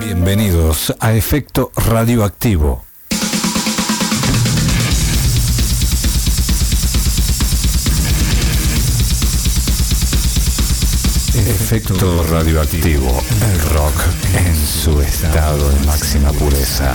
Bienvenidos a Efecto Radioactivo. Efecto radioactivo, el rock en su estado de máxima pureza.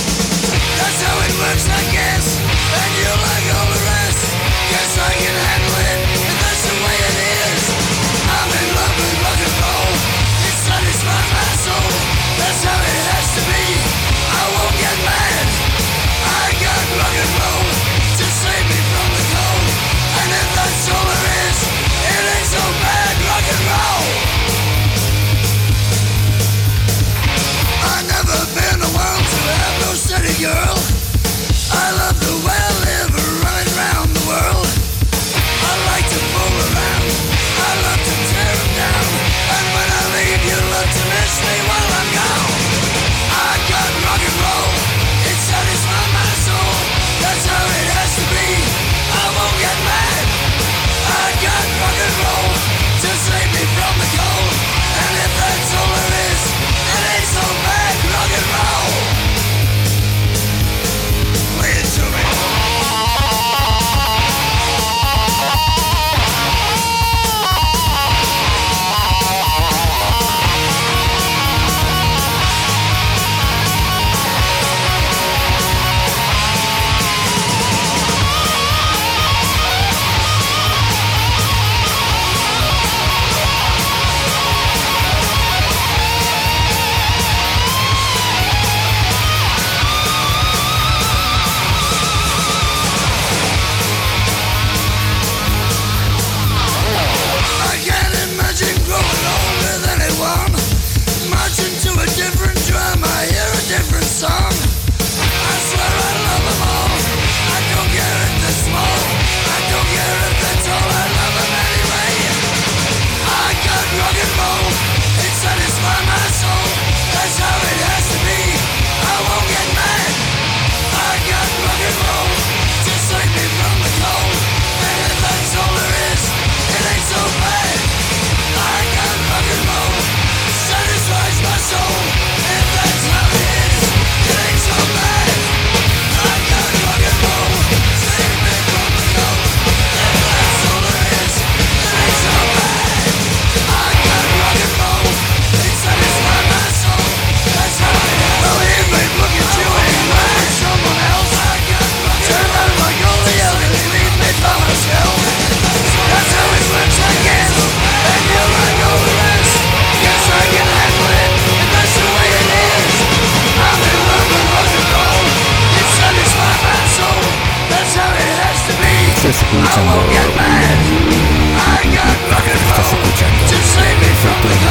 escuchando. Estás escuchando.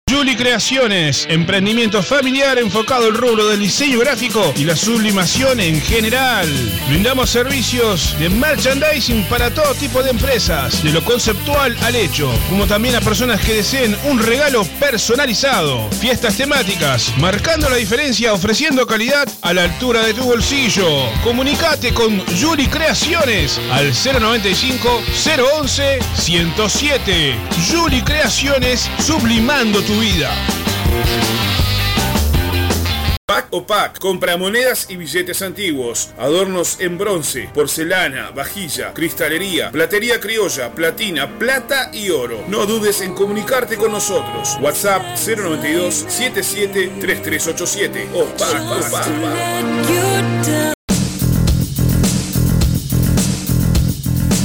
Juli Creaciones, emprendimiento familiar enfocado al rubro del diseño gráfico y la sublimación en general. Brindamos servicios de merchandising para todo tipo de empresas, de lo conceptual al hecho, como también a personas que deseen un regalo personalizado. Fiestas temáticas, marcando la diferencia, ofreciendo calidad a la altura de tu bolsillo. Comunicate con Juli Creaciones al 095 011 107. Juli Creaciones, sublimando tu vida. Pack o Pack, compra monedas y billetes antiguos, adornos en bronce, porcelana, vajilla, cristalería, platería criolla, platina, plata y oro. No dudes en comunicarte con nosotros. WhatsApp 092 77 3387 o Pack o Pack.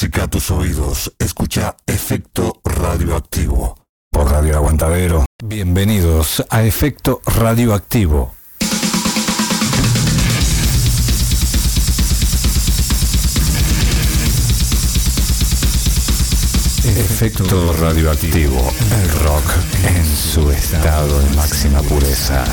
Intoxica tus oídos. Escucha Efecto Radioactivo. Por Radio Aguantadero. Bienvenidos a Efecto Radioactivo. Efecto radioactivo. El rock en su estado de máxima pureza.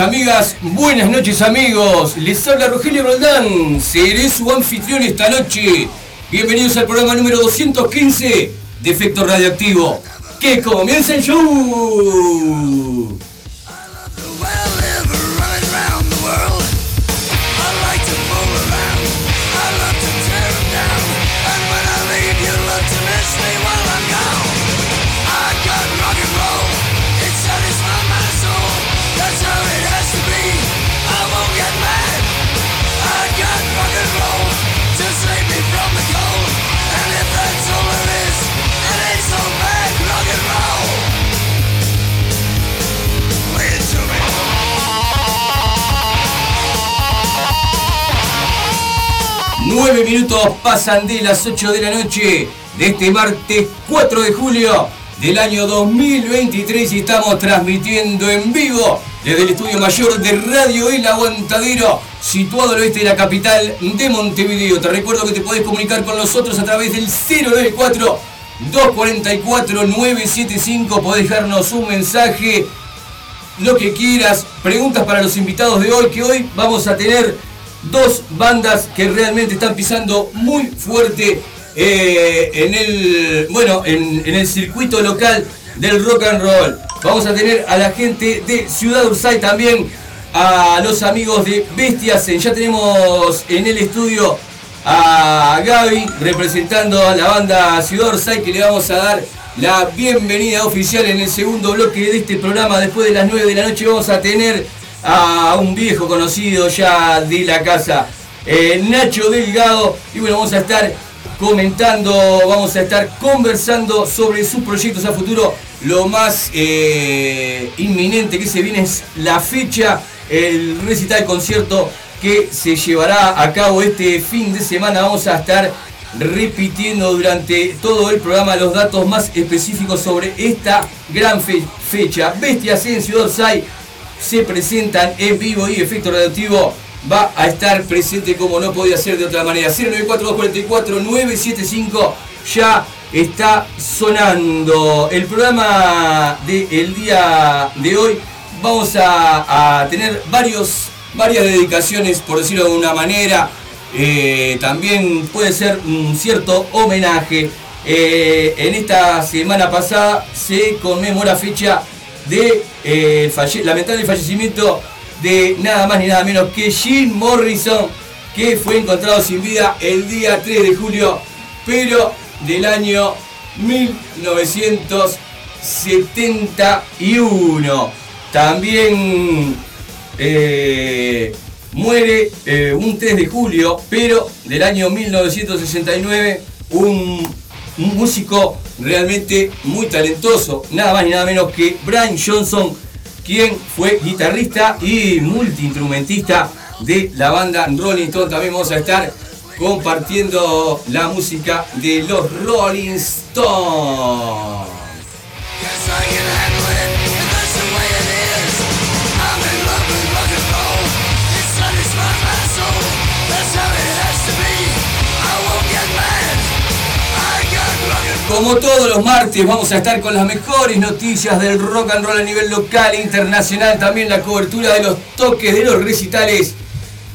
Amigas, buenas noches amigos. Les habla Rogelio Roldán. Seré su anfitrión esta noche. Bienvenidos al programa número 215 de Efecto Radioactivo. ¡Que comience el show! 9 minutos pasan de las 8 de la noche de este martes 4 de julio del año 2023 y estamos transmitiendo en vivo desde el estudio mayor de Radio El Aguantadero, situado al oeste de la capital de Montevideo. Te recuerdo que te podés comunicar con nosotros a través del 094 244 975, podés dejarnos un mensaje, lo que quieras, preguntas para los invitados de hoy, que hoy vamos a tener dos bandas que realmente están pisando muy fuerte eh, en el bueno en, el circuito local del rock and roll. Vamos a tener a la gente de Ciudad Ursay también, a los amigos de Bestias. Ya tenemos en el estudio a Gaby representando a la banda Ciudad Ursay que le vamos a dar la bienvenida oficial en el segundo bloque de este programa. Después de las 9 de la noche vamos a tener a un viejo conocido ya de la casa, eh, Nacho Delgado. Y bueno, vamos a estar comentando, vamos a estar conversando sobre sus proyectos a futuro. Lo más eh, inminente que se viene es la fecha, el recital concierto que se llevará a cabo este fin de semana. Vamos a estar repitiendo durante todo el programa los datos más específicos sobre esta gran fecha. Bestias en Ciudad Sai se presentan en vivo y efecto radioactivo va a estar presente como no podía ser de otra manera. 094-244-975 ya está sonando. El programa del día de hoy vamos a, tener varios, varias dedicaciones, por decirlo de una manera. Eh, también puede ser un cierto homenaje. Eh, en esta semana pasada se conmemora fecha de eh, lamentable fallecimiento de nada más ni nada menos que Jim Morrison, que fue encontrado sin vida el día 3 de julio, pero del año 1971. También eh, muere eh, un 3 de julio, pero del año 1969, un, un músico realmente muy talentoso, nada más ni nada menos que Brian Johnson quien fue guitarrista y multiinstrumentista de la banda Rolling Stone. También vamos a estar compartiendo la música de los Rolling Stones. Como todos los martes vamos a estar con las mejores noticias del rock and roll a nivel local e internacional, también la cobertura de los toques de los recitales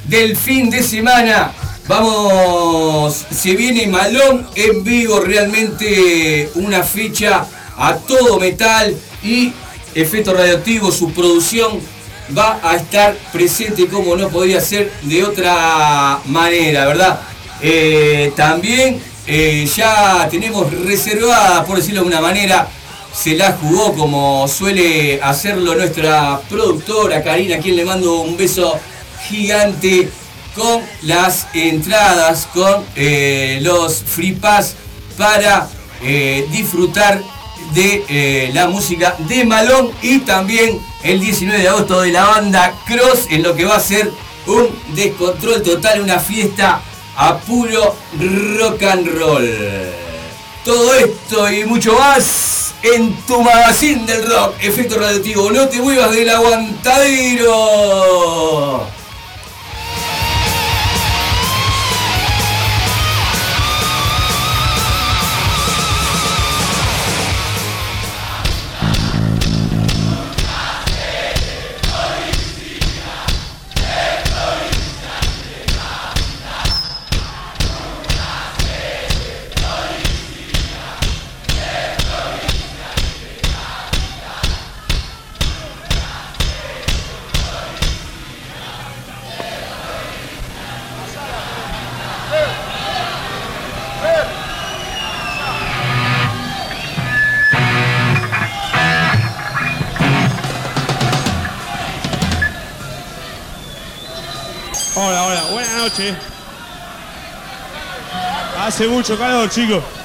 del fin de semana. Vamos, se viene Malón en vivo, realmente una fecha a todo metal y efecto radioactivo, su producción va a estar presente como no podría ser de otra manera, ¿verdad? Eh, también eh, ya tenemos reservada, por decirlo de una manera, se la jugó como suele hacerlo nuestra productora Karina, quien le mando un beso gigante con las entradas, con eh, los free pass para eh, disfrutar de la música de Malón y también el 19 de agosto de la banda Cross en lo que va a ser un descontrol total, una fiesta a puro rock and roll. Todo esto y mucho más en tu magazine del rock, efecto radioactivo. No te muevas del aguantadero. Hace mucho calor, chicos.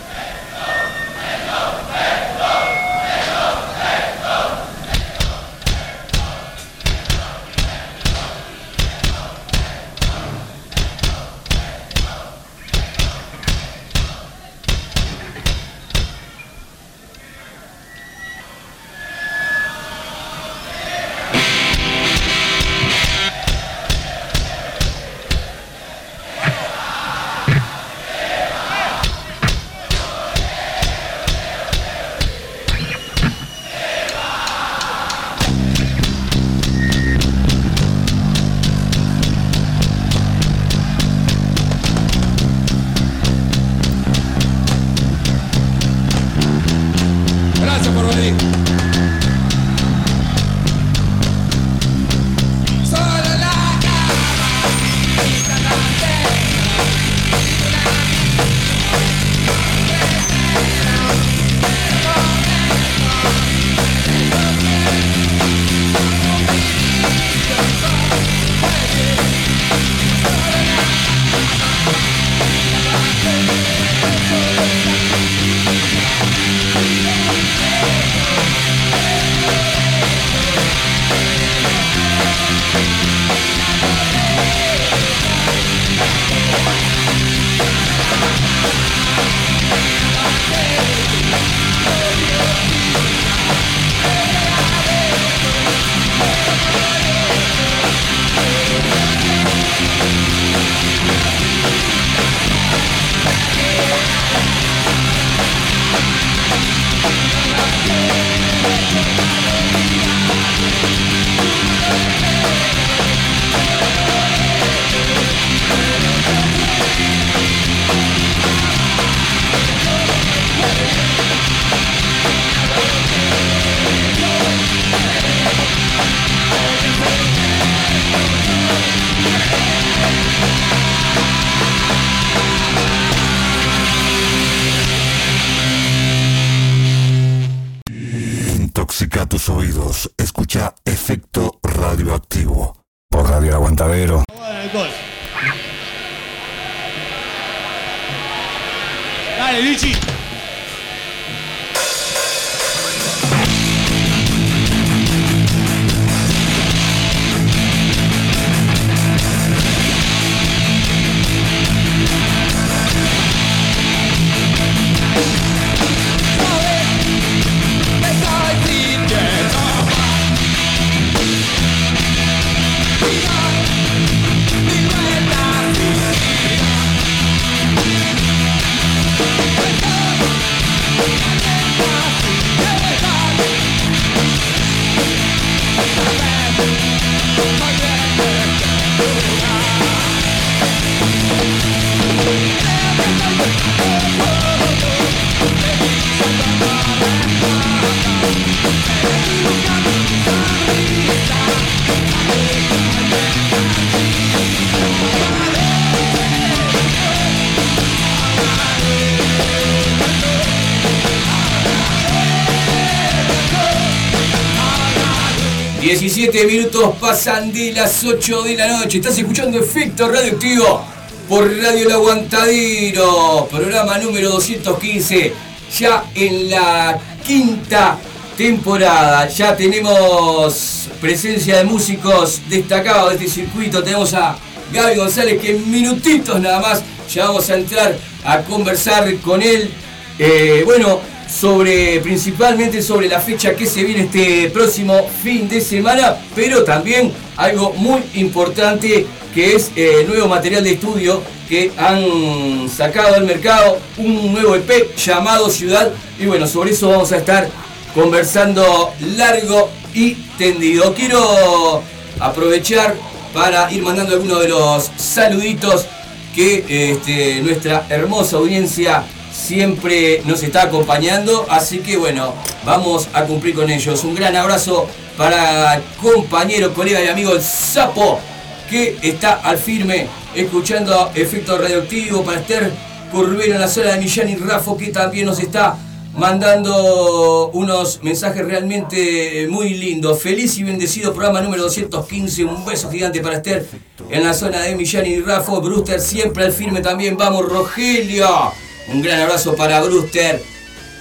17 minutos pasan de las 8 de la noche. Estás escuchando Efecto Radioactivo por Radio El Aguantadero, programa número 215, ya en la quinta temporada. Ya tenemos presencia de músicos destacados de este circuito. Tenemos a Gaby González que en minutitos nada más ya vamos a entrar a conversar con él. Eh, bueno, sobre principalmente sobre la fecha que se viene este próximo fin de semana, pero también algo muy importante que es el eh, nuevo material de estudio que han sacado al mercado, un nuevo EP llamado Ciudad y bueno, sobre eso vamos a estar conversando largo y tendido. Quiero aprovechar para ir mandando algunos de los saluditos que este, nuestra hermosa audiencia siempre nos está acompañando, así que bueno, vamos a cumplir con ellos. Un gran abrazo para compañero, colega y amigo el Sapo, que está al firme escuchando Efecto Radioactivo, para Esther Curvero en la zona de Millán y Rafo, que también nos está mandando unos mensajes realmente muy lindos. Feliz y bendecido programa número 215. Un beso gigante para Esther en la zona de Millán y Rafo. Brewster siempre al firme también. Vamos, Rogelio. Un gran abrazo para Brewster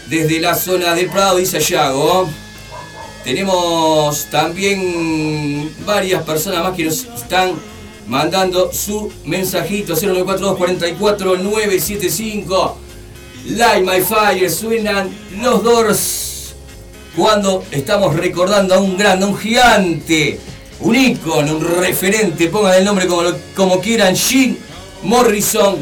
desde la zona del Prado, dice Yago. Tenemos también varias personas más que nos están mandando su mensajito 0942 44 975 Light My Fire suenan los Doors cuando estamos recordando a un grande, un gigante, un ícono, un referente, pongan el nombre como, como quieran, Jim Morrison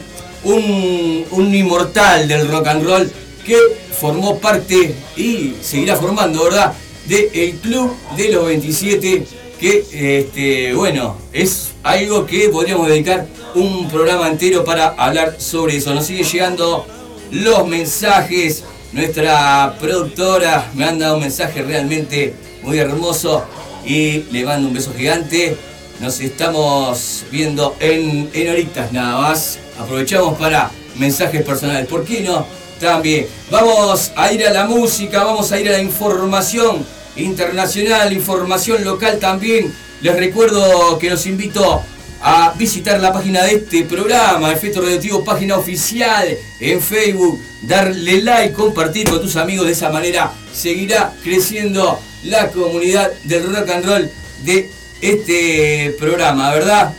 un, inmortal del rock and roll que formó parte y seguirá formando, ¿verdad? Del Club de los 27, que, este, bueno, es algo que podríamos dedicar un programa entero para hablar sobre eso. Nos siguen llegando los mensajes. Nuestra productora me han dado un mensaje realmente muy hermoso y le mando un beso gigante. Nos estamos viendo en, en horitas nada más. Aprovechamos para mensajes personales. ¿Por qué no? También. Vamos a ir a la música, vamos a ir a la información internacional, información local también. Les recuerdo que los invito a visitar la página de este programa, Efecto Radioactivo, página oficial en Facebook, darle like, compartir con tus amigos, de esa manera seguirá creciendo la comunidad del rock and roll de este programa, ¿verdad?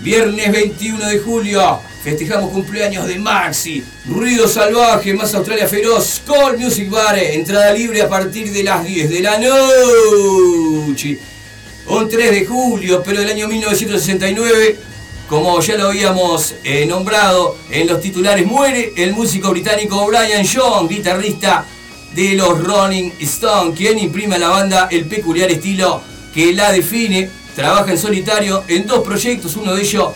Viernes 21 de julio, festejamos cumpleaños de Maxi, Ruido Salvaje, más Australia Feroz, Call Music Bar, entrada libre a partir de las 10 de la noche. Un 3 de julio, pero del año 1969, como ya lo habíamos eh, nombrado en los titulares, muere el músico británico Brian Jones, guitarrista de los Rolling Stones, quien imprime a la banda el peculiar estilo que la define Trabaja en solitario en dos proyectos, uno de ellos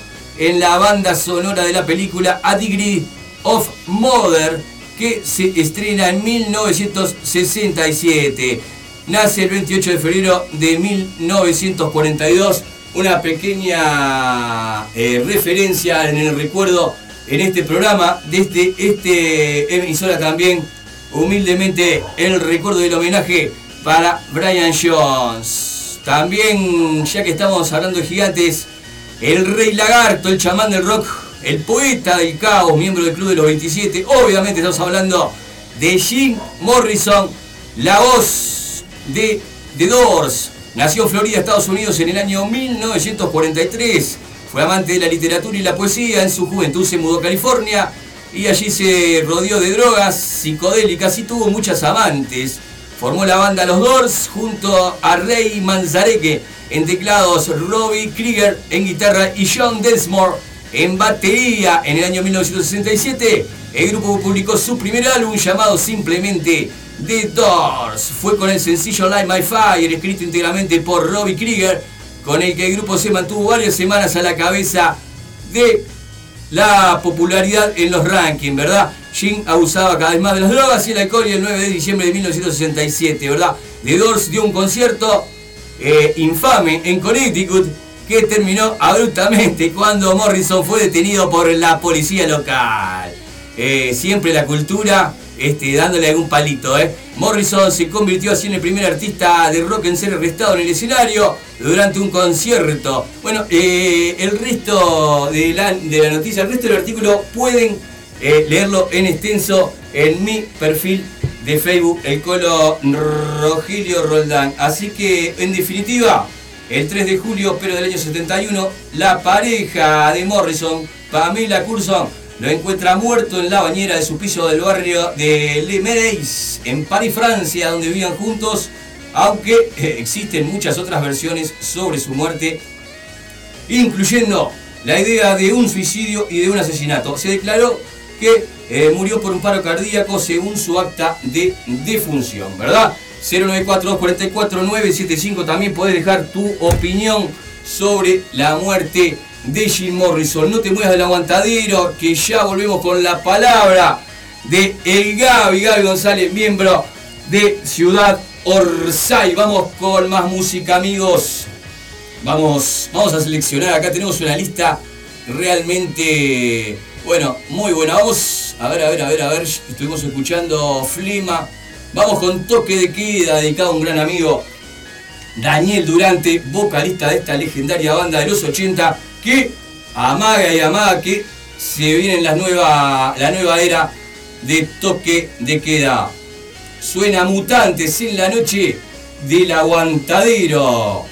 en la banda sonora de la película A Degree of Mother, que se estrena en 1967. Nace el 28 de febrero de 1942. Una pequeña eh, referencia en el recuerdo en este programa, desde este emisora también, humildemente el recuerdo del homenaje para Brian Jones. También, ya que estamos hablando de gigantes, el Rey Lagarto, el chamán del rock, el poeta del caos, miembro del Club de los 27. Obviamente estamos hablando de Jim Morrison, la voz de The Doors. Nació en Florida, Estados Unidos en el año 1943. Fue amante de la literatura y la poesía. En su juventud se mudó a California y allí se rodeó de drogas psicodélicas y tuvo muchas amantes. Formó la banda Los Doors junto a Ray Manzarek en teclados, Robbie Krieger en guitarra y John Densmore en batería. En el año 1967 el grupo publicó su primer álbum llamado simplemente The Doors. Fue con el sencillo Light My Fire, escrito íntegramente por Robbie Krieger, con el que el grupo se mantuvo varias semanas a la cabeza de la popularidad en los rankings, ¿verdad? Jim abusaba cada vez más de las drogas y el alcohol y el 9 de diciembre de 1967, ¿verdad? The Doors dio un concierto eh, infame en Connecticut que terminó abruptamente cuando Morrison fue detenido por la policía local. Eh, siempre la cultura este, dándole algún palito. ¿eh? Morrison se convirtió así en el primer artista de rock en ser arrestado en el escenario durante un concierto. Bueno, eh, el resto de la, de la, noticia, el resto del artículo pueden eh, leerlo en extenso en mi perfil de Facebook, el colo Rogelio Roldán. Así que, en definitiva, el 3 de julio, pero del año 71, la pareja de Morrison, Pamela Curson, lo encuentra muerto en la bañera de su piso del barrio de Le Medeis, en París, Francia, donde vivían juntos, aunque eh, existen muchas otras versiones sobre su muerte, incluyendo la idea de un suicidio y de un asesinato. Se declaró que eh, murió por un paro cardíaco según su acta de defunción, ¿verdad? 094-244-975 también puedes dejar tu opinión sobre la muerte de Jim Morrison. No te muevas del aguantadero, que ya volvemos con la palabra de el Gaby, Gaby González, miembro de Ciudad Orsay. Vamos con más música, amigos. Vamos, vamos a seleccionar. Acá tenemos una lista realmente, bueno, muy buena. Vamos a ver, a ver, a ver, a ver. Estuvimos escuchando Flima. Vamos con Toque de Queda, dedicado a un gran amigo, Daniel Durante, vocalista de esta legendaria banda de los 80 que amaga y amaga que se viene la nueva, la nueva era de toque de queda. Suena mutantes en la noche del aguantadero.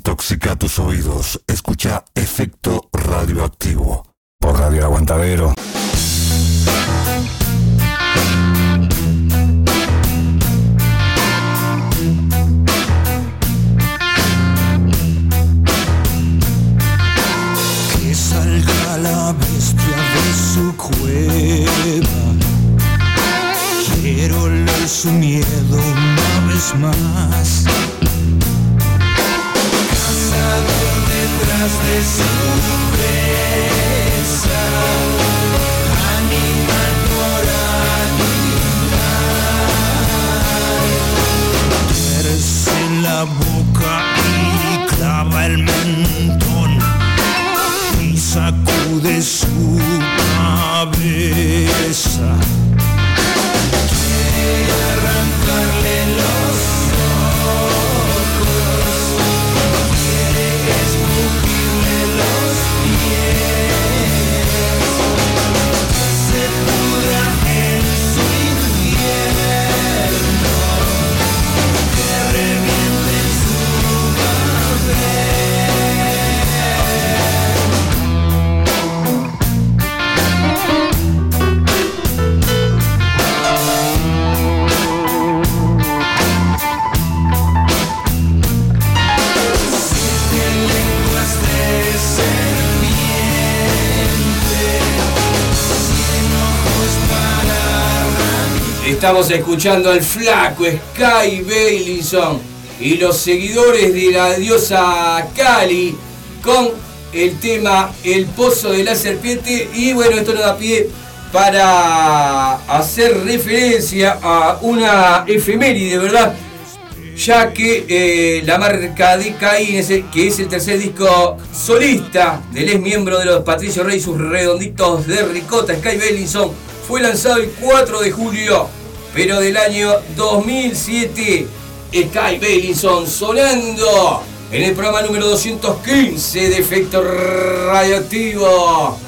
Desintoxica tus oídos. Escucha Efecto Radioactivo. Por Radio Aguantadero. Que salga la bestia de su cueva. Quiero leer su miedo una vez más. So. Estamos escuchando al flaco Sky Bailinson y los seguidores de la diosa Kali con el tema El Pozo de la Serpiente. Y bueno, esto nos da pie para hacer referencia a una efeméride, ¿verdad? Ya que eh, la marca de Caín, que es el tercer disco solista del ex miembro de los Patricio Rey, sus redonditos de ricota, Sky Bellinson, fue lanzado el 4 de julio, pero del año 2007. Sky Bellinson sonando en el programa número 215 de Efecto Radioactivo.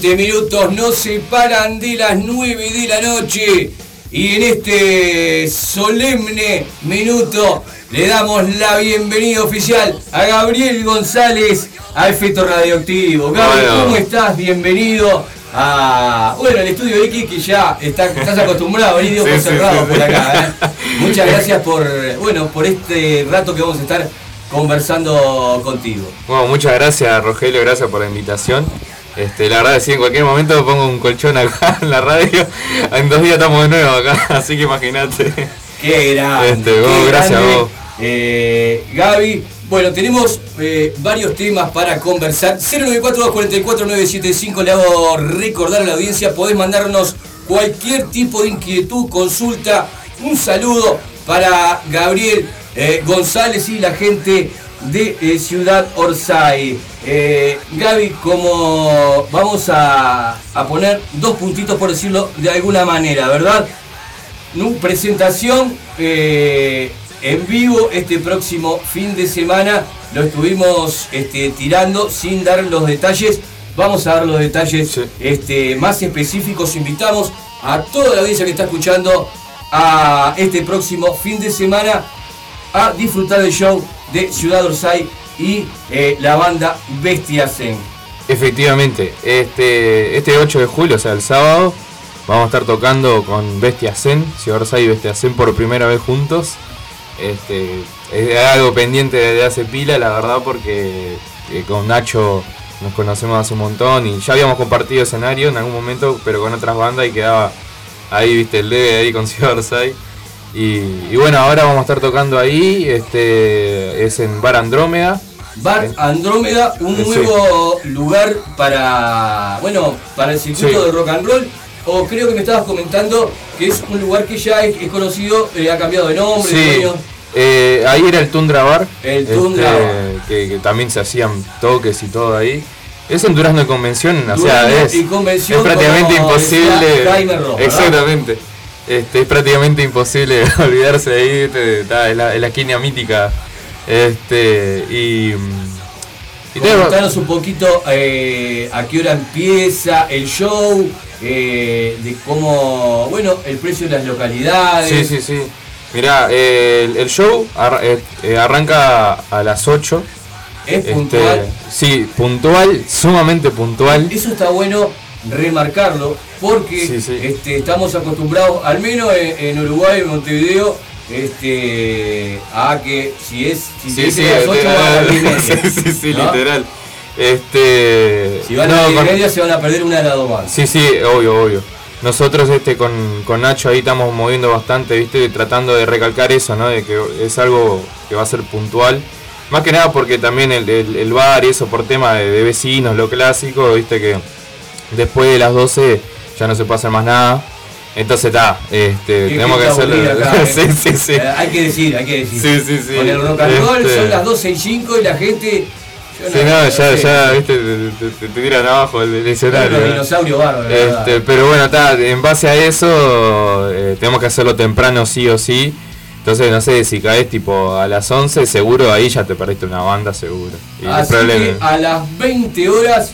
20 minutos no se paran de las 9 de la noche y en este solemne minuto le damos la bienvenida oficial a Gabriel González a Efecto Radioactivo. Gabriel, Bueno. ¿cómo estás? Bienvenido a bueno, el estudio X que ya está- estás acostumbrado a venir Sí, sí, cerrados sí, por acá. ¿eh? Muchas gracias por bueno por este rato que vamos a estar conversando contigo. Bueno, muchas gracias Rogelio, gracias por la invitación. Este, la verdad que sí, en cualquier momento pongo un colchón acá en la radio. En dos días estamos de nuevo acá, así que imagínate. Qué grande. Este, vos, qué gracias a vos. Eh, Gaby, bueno, tenemos eh, varios temas para conversar. 094-244-975, le hago recordar a la audiencia, podés mandarnos cualquier tipo de inquietud, consulta, un saludo para Gabriel eh, González y la gente de eh, Ciudad Orsay. Eh, Gaby, como vamos a, a poner dos puntitos por decirlo de alguna manera, ¿verdad? Nu- presentación eh, en vivo este próximo fin de semana. Lo estuvimos este, tirando sin dar los detalles. Vamos a dar los detalles Sí. este, más específicos. Invitamos a toda la audiencia que está escuchando a este próximo fin de semana a disfrutar del show de Ciudad Orsay y eh, la banda Bestia Zen. Efectivamente, este, este 8 de julio, o sea, el sábado, vamos a estar tocando con Bestia Zen, Ciudad Orsay y Bestia Zen por primera vez juntos. Este, es algo pendiente desde hace pila, la verdad, porque eh, con Nacho nos conocemos hace un montón y ya habíamos compartido escenario en algún momento, pero con otras bandas y quedaba ahí, viste, el debe ahí con Ciudad Orsay. Y, y bueno, ahora vamos a estar tocando ahí, este, es en Bar Andrómeda. Bar Andrómeda, un sí. nuevo lugar para, bueno, para el circuito Sí. de rock and roll. O creo que me estabas comentando que es un lugar que ya es, es conocido, eh, ha cambiado de nombre, Sí, eh, ahí era el Tundra Bar. El Tundra este, Bar. Que, que también se hacían toques y todo ahí. Es en Durazno de Convención, o sea, Durazno es, y Convención, es prácticamente como imposible. ¿verdad? Este, es prácticamente imposible olvidarse de ahí, este, está, es, la, es la esquina mítica. Este, y. y tenemos- Contanos un poquito eh, a qué hora empieza el show, eh, de cómo, bueno, el precio de las localidades. Sí, sí, sí. Mirá, eh, el, el show ar- eh, arranca a las 8. Es Este, puntual. sí, puntual, sumamente puntual. Eso está bueno remarcarlo porque Sí, sí. Este, estamos acostumbrados, al menos en, en Uruguay, en Montevideo, este, a que si es si Sí, se sí, dice a las 8 van a las 10 y media, sí, sí, sí, ¿no? literal. Este. Si van no, a las 10 y con- media se van a perder una de las dos bandas. Sí, sí, obvio, obvio. Nosotros este con, con Nacho ahí estamos moviendo bastante, viste, tratando de recalcar eso, ¿no? De que es algo que va a ser puntual. Más que nada porque también el, el- el bar y eso por tema de, de vecinos, lo clásico, viste que después de las 12 ya no se puede hacer más nada. Entonces está, este, tenemos que hacerlo. ¿eh? sí, sí, sí. Eh, hay que decir, hay que decir. Sí, sí, sí. Con el rock and roll Este- son las 12 y 5 y la gente. yo Sí, no, ya, sé, ya, viste, te, te- te tiran abajo el, el escenario. ¿eh? verdad. Este, pero bueno, está, en base a eso, eh, tenemos que hacerlo temprano sí o sí. Entonces, no sé, si caes tipo a las 11, seguro ahí ya te perdiste una banda, seguro. Y Así que a las 20 horas,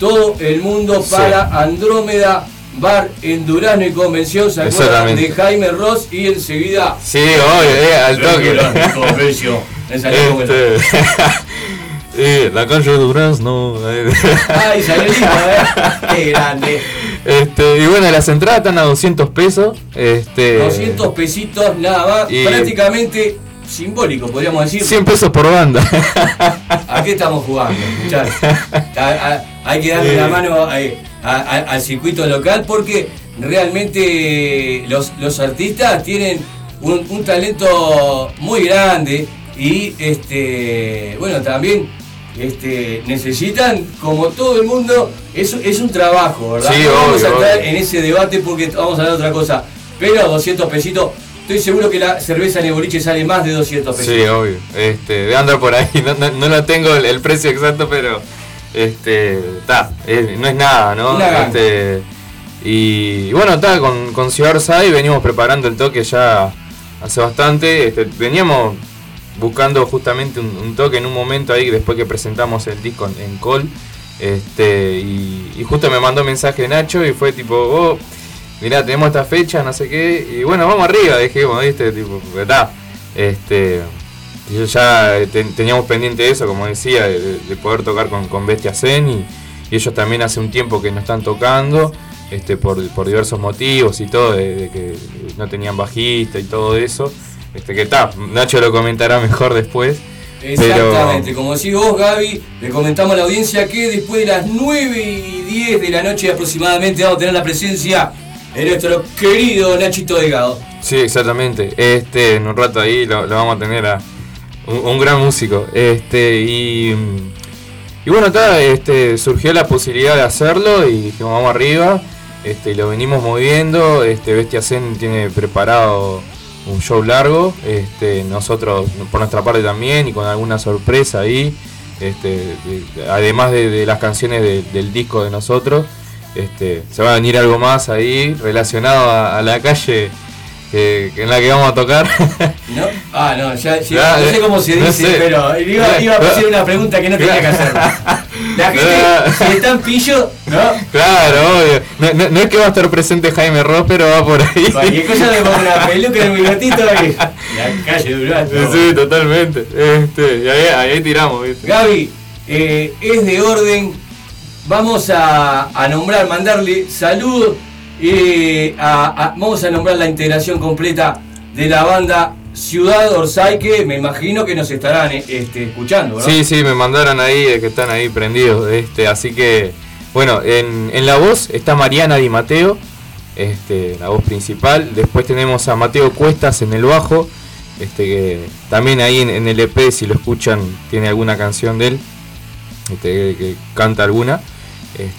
todo el mundo Sí. para Andrómeda Bar en Durazno y Convención. ¿Se acuerdan de Jaime Ross? Y enseguida. Sí, obvio, eh, al toque. Convención. Este, eh, la calle de Durazno. eh. Ay, salió lindo, ¿eh? Qué grande. Este, y bueno, las entradas están a 200 pesos. Este, 200 pesitos nada más. y- Prácticamente simbólico, podríamos decir. 100 pesos por banda. ¿A qué estamos jugando? muchachos? Hay que darle la mano a- a- a- al circuito local porque realmente los, los artistas tienen un, un talento muy grande y este bueno también este, necesitan, como todo el mundo, es, es un trabajo, ¿verdad? Sí, no vamos obvio, a entrar obvio. en ese debate porque vamos a hablar de otra cosa. Pero 200 pesitos, estoy seguro que la cerveza en el boliche sale más de 200 pesitos. Sí, obvio. Este, de andar por ahí. No, no, no lo tengo el, el precio exacto, pero este, está, no es nada, ¿no? Este, y bueno, está, con, con Ciudad Orsay venimos preparando el toque ya hace bastante. Este, veníamos buscando justamente un, un toque en un momento ahí después que presentamos el disco en, en Call. Este, y, y justo me mandó mensaje Nacho y fue tipo, oh, mirá, tenemos esta fecha, no sé qué, y bueno, vamos arriba, dijimos, viste, tipo, está. Este, yo ya ten- teníamos pendiente eso, como decía, de, de- de poder tocar con, con Bestia Zen y, y ellos también hace un tiempo que no están tocando, este, por, por diversos motivos y todo, de, de que no tenían bajista y todo eso. Este, que está, Nacho lo comentará mejor después. Exactamente, como decís vos Gaby, le comentamos a la audiencia que después de las 9 y 10 de la noche aproximadamente vamos a tener la presencia de nuestro querido Nachito Delgado. Sí, exactamente. Este, en un rato ahí lo, lo vamos a tener a un, gran músico. Este, y, y bueno, acá este, surgió la posibilidad de hacerlo y dijimos vamos arriba. Este, y lo venimos moviendo. Este, Bestia Zen tiene preparado un show largo. Este, nosotros por nuestra parte también y con alguna sorpresa ahí. Este, de- además de, las canciones de- del disco de nosotros. Este, se va a venir algo más ahí relacionado a la calle que, en la que vamos a tocar. ¿No? Ah, no, ya, no sé eh, cómo se no dice, sé. pero iba, iba a hacer una pregunta que no tenía que hacer. La gente, si está en pillo, ¿no? Claro, obvio. No, no- es que va a estar presente Jaime Ross, pero va por ahí. Cualquier cosa le pongo una peluca en un bigotito y la calle Durazno. Sí, totalmente. Este, y ahí, ahí tiramos, ¿viste? Gaby, eh, es de orden. Vamos a, a nombrar, mandarle saludos. A- vamos a nombrar la integración completa de la banda Ciudad Orsay, que me imagino que nos estarán eh, este, escuchando, ¿verdad? Sí, sí, me mandaron ahí que están ahí prendidos. Este, así que, bueno, en, la voz está Mariana Di Mateo, este, la voz principal. Después tenemos a Mateo Cuestas en el bajo, que también ahí en, el EP, si lo escuchan, tiene alguna canción de él, canta alguna.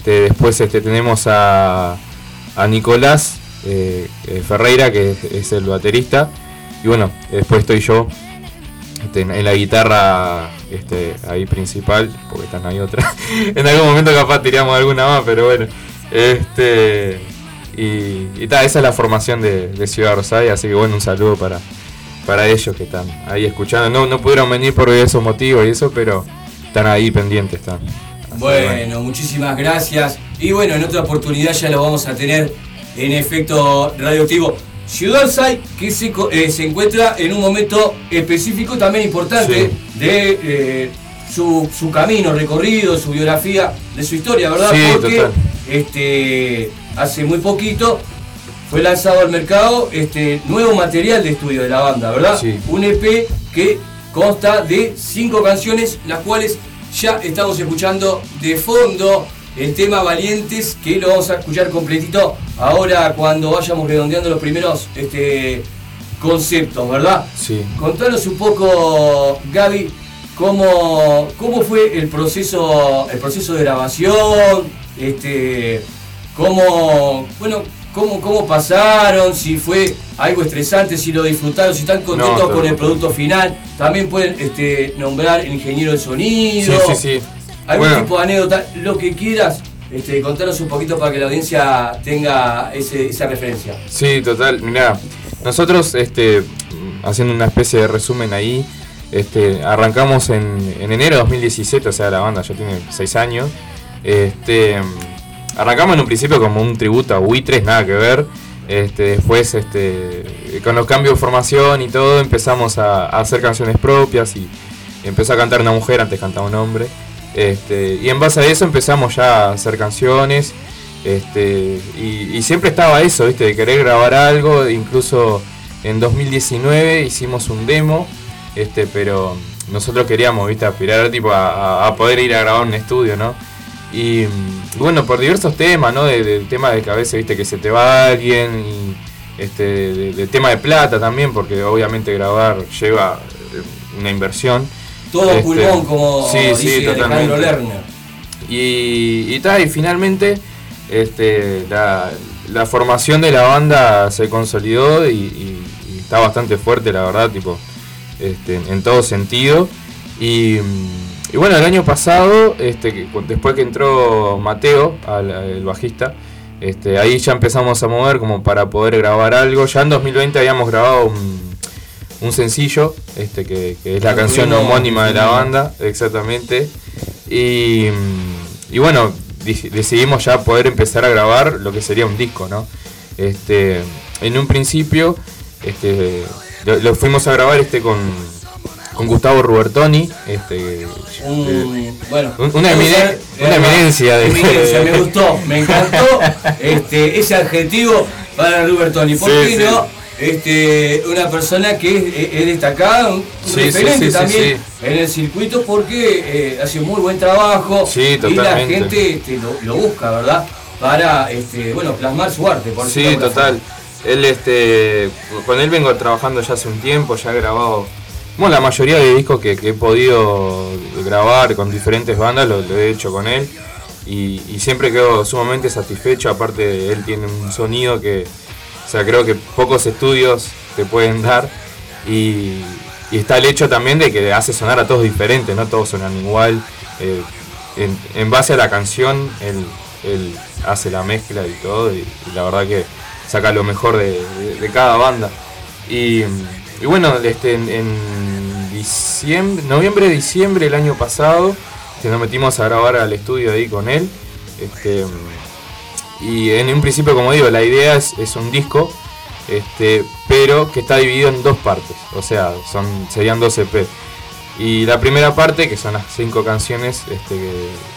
Después tenemos a, a Nicolás eh, eh, Ferreira, que es, el baterista. Y bueno, después estoy yo este, en, la guitarra este, ahí principal, porque están ahí otras. en algún momento capaz tiramos alguna más, pero bueno. Este, y, y esa es la formación de, de Ciudad Rosario, así que bueno, un saludo para, para ellos que están ahí escuchando. No, no pudieron venir por esos motivos y eso, pero están ahí pendientes. Están. Bueno, muchísimas gracias. Y bueno, en otra oportunidad ya lo vamos a tener en efecto radioactivo. Ciudad Sai, que se, eh, se encuentra en un momento específico también importante de eh, su, su camino recorrido, su biografía, de su historia, ¿verdad? Sí, Porque total. este, hace muy poquito fue lanzado al mercado este nuevo material de estudio de la banda, ¿verdad? Sí. Un EP que consta de cinco canciones, las cuales ya estamos escuchando de fondo el tema Valientes, que lo vamos a escuchar completito ahora cuando vayamos redondeando los primeros este, conceptos, ¿verdad? Sí. Contanos un poco, Gaby, cómo, cómo fue el proceso, el proceso de grabación, este, cómo, bueno, cómo, cómo pasaron, si fue algo estresante, si lo disfrutaron, si están contentos con el producto final. También pueden este, nombrar el ingeniero de sonido, Sí, sí, sí. algún Bueno. tipo de anécdota, lo que quieras. Este, contanos un poquito para que la audiencia tenga ese- esa referencia. Sí, total. Mirá, nosotros, este, haciendo una especie de resumen ahí, este, arrancamos en, en enero de 2017, o sea, la banda ya tiene 6 años. Este, arrancamos en un principio como un tributo a Buitres, nada que ver. Este, después, este, con los cambios de formación y todo, empezamos a, hacer canciones propias y empezó a cantar una mujer, antes cantaba un hombre. Este, y en base a eso empezamos ya a hacer canciones. Y, siempre estaba eso, ¿viste? De querer grabar algo. Incluso en 2019 hicimos un demo. Pero nosotros queríamos, ¿viste? Aspirar tipo, a, a- a poder ir a grabar un estudio, ¿no? Y bueno, por diversos temas, ¿no? De- Del tema de que a veces, ¿viste? Que se te va alguien. Y este, de- del tema de plata también, porque obviamente grabar lleva eh, una inversión. Todo Este, pulmón, como sí, dice sí, Alejandro. Lerner. Y, y, ta, y finalmente este, la, la formación de la banda se consolidó y, y- y está bastante fuerte, la verdad, tipo, este, en todo sentido. Y, y bueno, el año pasado, este, después que entró Mateo, al, el bajista, este, ahí ya empezamos a mover como para poder grabar algo. Ya en 2020 habíamos grabado un, un sencillo, este, que, que es la canción homónima de la banda, exactamente. Y, y bueno, di- decidimos ya poder empezar a grabar lo que sería un disco, ¿no? Este, en un principio, este, lo, lo fuimos a grabar este con, con Gustavo Rubertoni, este, Un- eh, bueno, un- una, emine- eh, eminencia de eminencia, me gustó, me encantó este, ese adjetivo para Rubertoni. ¿Por Sí, qué sí. no? Este, una persona que es, es destacada, un Sí, referente también en el circuito porque eh, hace muy buen trabajo y la gente este, lo, lo busca, ¿verdad? Para este, bueno, plasmar su arte. Por Sí, total. Él, este, con él vengo trabajando ya hace un tiempo, ya he grabado, bueno, la mayoría de discos que, he podido grabar con diferentes bandas lo, he hecho con él y, siempre quedo sumamente satisfecho. Aparte, él tiene un sonido que, o sea, creo que pocos estudios te pueden dar y, está el hecho también de que hace sonar a todos diferentes, no todos suenan igual. Eh, en, base a la canción, él, hace la mezcla y todo, y, la verdad que saca lo mejor de, de- de cada banda. Y, y bueno, este, en, en diciembre, noviembre, diciembre del año pasado, este, nos metimos a grabar al estudio ahí con él. Este, y en un principio, como digo, la idea es, es un disco, este, pero que está dividido en dos partes, o sea, son, serían dos EP. Y la primera parte, que son las cinco canciones, este,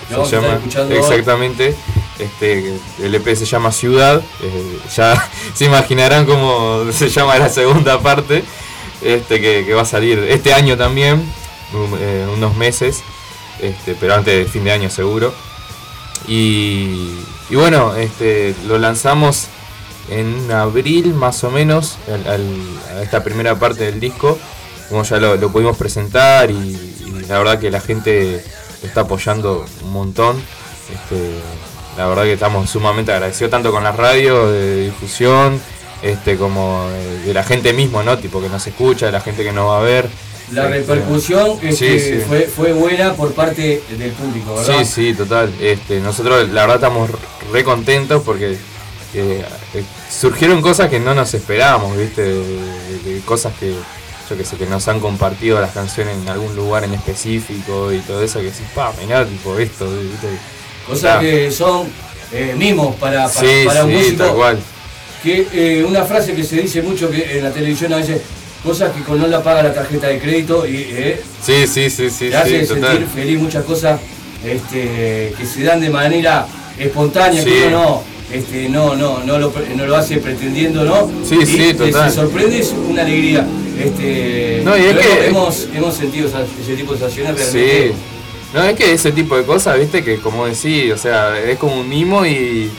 que se llama exactamente, este, el EP se llama Ciudad, eh, ya se imaginarán cómo se llama la segunda parte, este, que, va a salir este año también, eh, unos meses, este, pero antes de fin de año seguro. Y, bueno, este, lo lanzamos en abril más o menos, a esta primera parte del disco, como ya lo, pudimos presentar y, la verdad que la gente está apoyando un montón. Este, la verdad que estamos sumamente agradecidos tanto con las radios de difusión, este, como de, de la gente mismo, ¿no? Tipo que nos escucha, de la gente que nos va a ver. La Este, repercusión este, sí, sí. Fue, fue buena por parte del público, ¿verdad? Sí, sí, total. Este, nosotros la verdad estamos re contentos porque eh, eh, surgieron cosas que no nos esperábamos, ¿viste? De, de- de cosas que yo que sé, que nos han compartido las canciones en algún lugar en específico y todo eso que decís, pa, mirá, tipo esto, ¿viste? Cosas que son eh, mimos para, para, Sí, para un sí, músico. tal cual. Que eh, una frase que se dice mucho que en la televisión a veces, cosas que con no la paga la tarjeta de crédito y eh, Sí, sí, sí, sí, te hace sí, sentir total. feliz muchas cosas este, que se dan de manera espontánea, Sí. que uno no este, no, no, no lo, no lo hace pretendiendo, ¿no? Sí, Y sí, total. Se sorprende, es una alegría. Este, No, y es que- hemos, hemos sentido ese tipo de sensaciones Sí. realmente. No, es que ese tipo de cosas, viste, que como decís, o sea, es como un mimo y.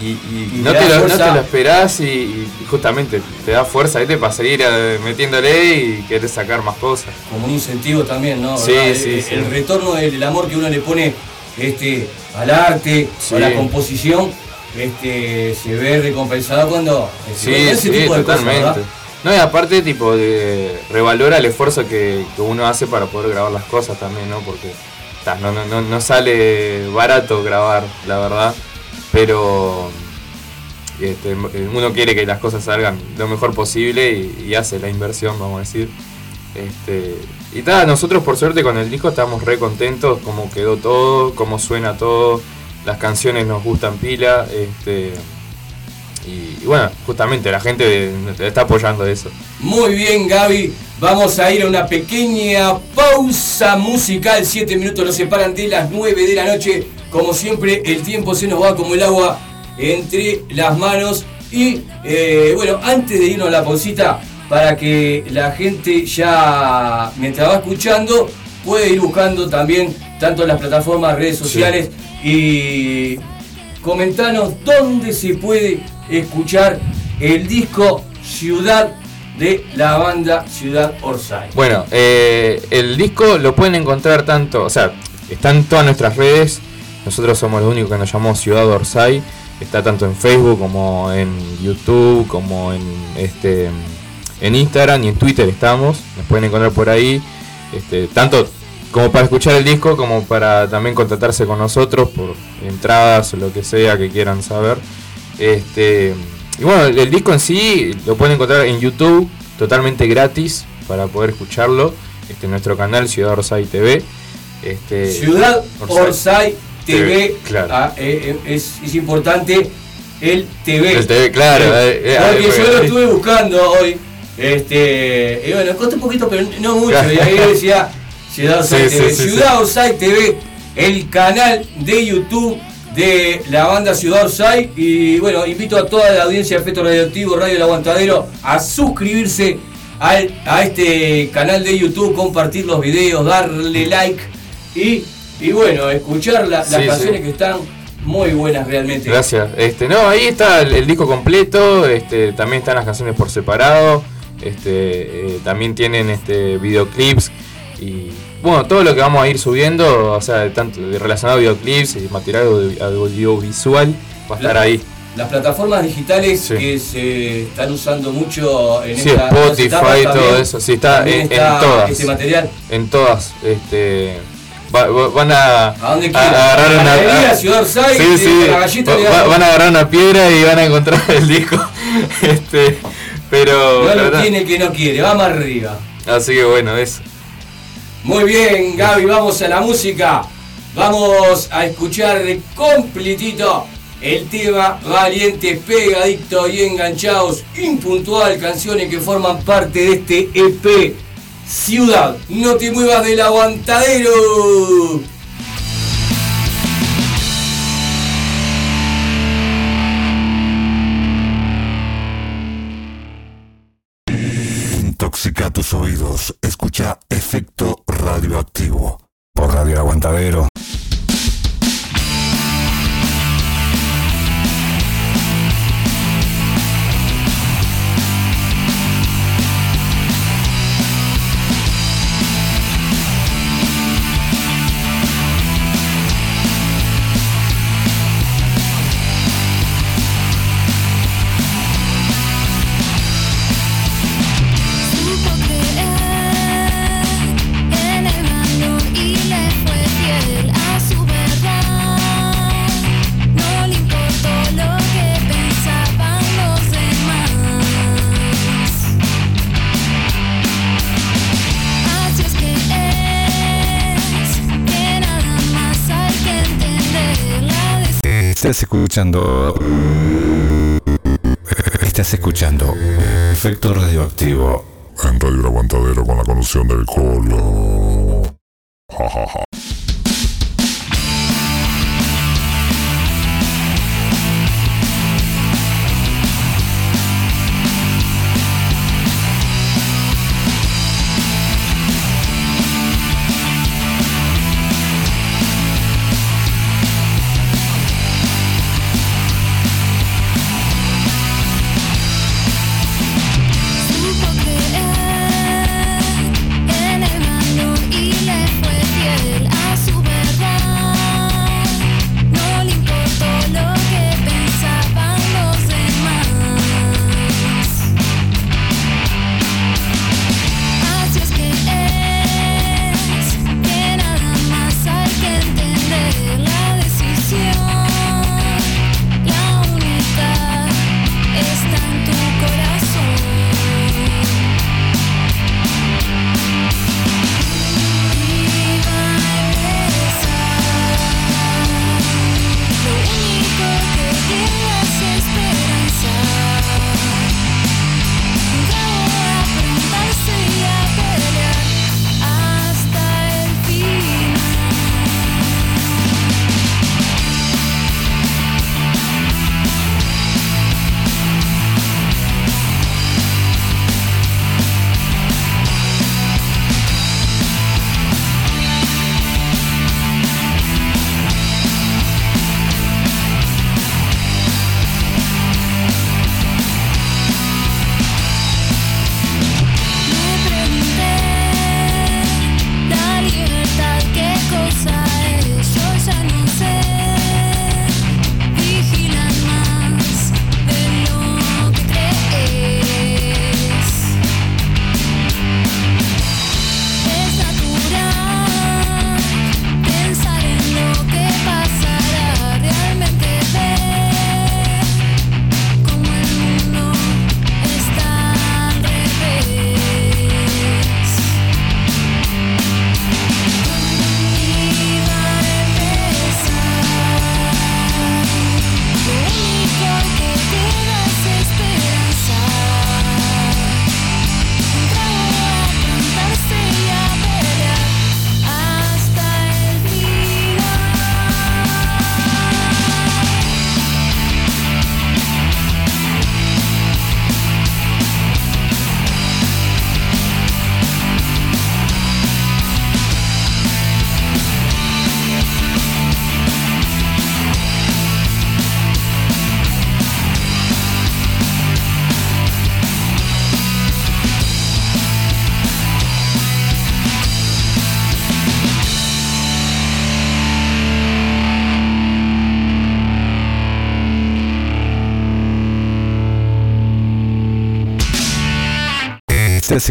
Y, y Y no, te lo, no fuerza. te lo esperás y, y justamente te da fuerza ¿viste? para seguir eh, metiéndole y querer sacar más cosas. como un incentivo también, ¿no? Sí, sí, el, sí. el retorno del el amor que uno le pone este, al arte, a la composición, este, se ve recompensado cuando Sí, ese sí, tipo de totalmente. no, y aparte, tipo, de, revalora el esfuerzo que, que uno hace para poder grabar las cosas también, ¿no? Porque ta, no, no, no, no sale barato grabar, la verdad, pero este, uno quiere que las cosas salgan lo mejor posible y, hace la inversión, vamos a decir. Este, y tal, nosotros por suerte con el disco estamos re contentos, cómo quedó todo, cómo suena todo, las canciones nos gustan pila, este, y, y bueno, justamente la gente está apoyando eso. Muy bien, Gaby. Vamos a ir a una pequeña pausa musical. Siete minutos nos separan de las 9 de la noche. Como siempre, el tiempo se nos va como el agua entre las manos. Y eh, bueno, antes de irnos a la pausita, para que la gente ya, mientras va escuchando, puede ir buscando también tanto las plataformas, redes sociales y comentanos dónde se puede escuchar el disco Ciudad de la banda Ciudad Orsay. Bueno, eh, el disco lo pueden encontrar tanto, o sea, está en todas nuestras redes. Nosotros somos los únicos que nos llamamos Ciudad Orsay. Está tanto en Facebook como en YouTube, como en este en Instagram y en Twitter estamos. Nos pueden encontrar por ahí. Este, tanto como para escuchar el disco, como para también contactarse con nosotros por entradas o lo que sea que quieran saber. Este, y bueno, el, el disco en sí lo pueden encontrar en YouTube totalmente gratis para poder escucharlo. Este, en nuestro canal Ciudad Orsay TV. Este, Ciudad Orsay. Orsay TV, claro. ah, eh, eh, es, es importante el TV. El TV, claro, eh, eh, Porque yo lo estuve buscando hoy. Este, y bueno, costó un poquito, pero no mucho. Claro. Y ahí decía Ciudad Orsay Sí, TV. sí, Ciudad Orsay TV, el canal de YouTube de la banda Ciudad Orsay. Y bueno, invito a toda la audiencia de Efecto Radioactivo, Radio El Aguantadero, a suscribirse al- a este canal de YouTube, compartir los videos, darle like y, y bueno, escuchar la- las Sí, sí. canciones que están muy buenas realmente. Gracias. Este, no, ahí está el, el disco completo, este, también están las canciones por separado, este, eh, también tienen este videoclips y bueno, todo lo que vamos a ir subiendo, o sea, tanto relacionado a videoclips y material audio- audiovisual va a estar ahí. Las plataformas digitales Sí. que se están usando mucho en Sí, esta en Spotify, etapas todo también, eso, sí, está también en- en está todas. Este material. En todas, este va- va- van a, ¿A dónde a- agarrar una Orsay, sí, sí, va- van a agarrar una piedra y van a encontrar el disco. este, pero No lo verdad- tiene que no quiere, va más arriba. así que bueno, eso. Muy bien, Gaby, vamos a la música. Vamos a escuchar de completito el tema Valientes, Pegadicto y Enganchados, Impuntual, canciones que forman parte de este EP. Ciudad, no te muevas del aguantadero. Intoxica tus oídos. Escucha Efecto Radioactivo. Por Radio Aguantadero. Estás escuchando. Estás escuchando Efecto Radioactivo. En Radio Aguantadero con la conducción del Colo. Ja.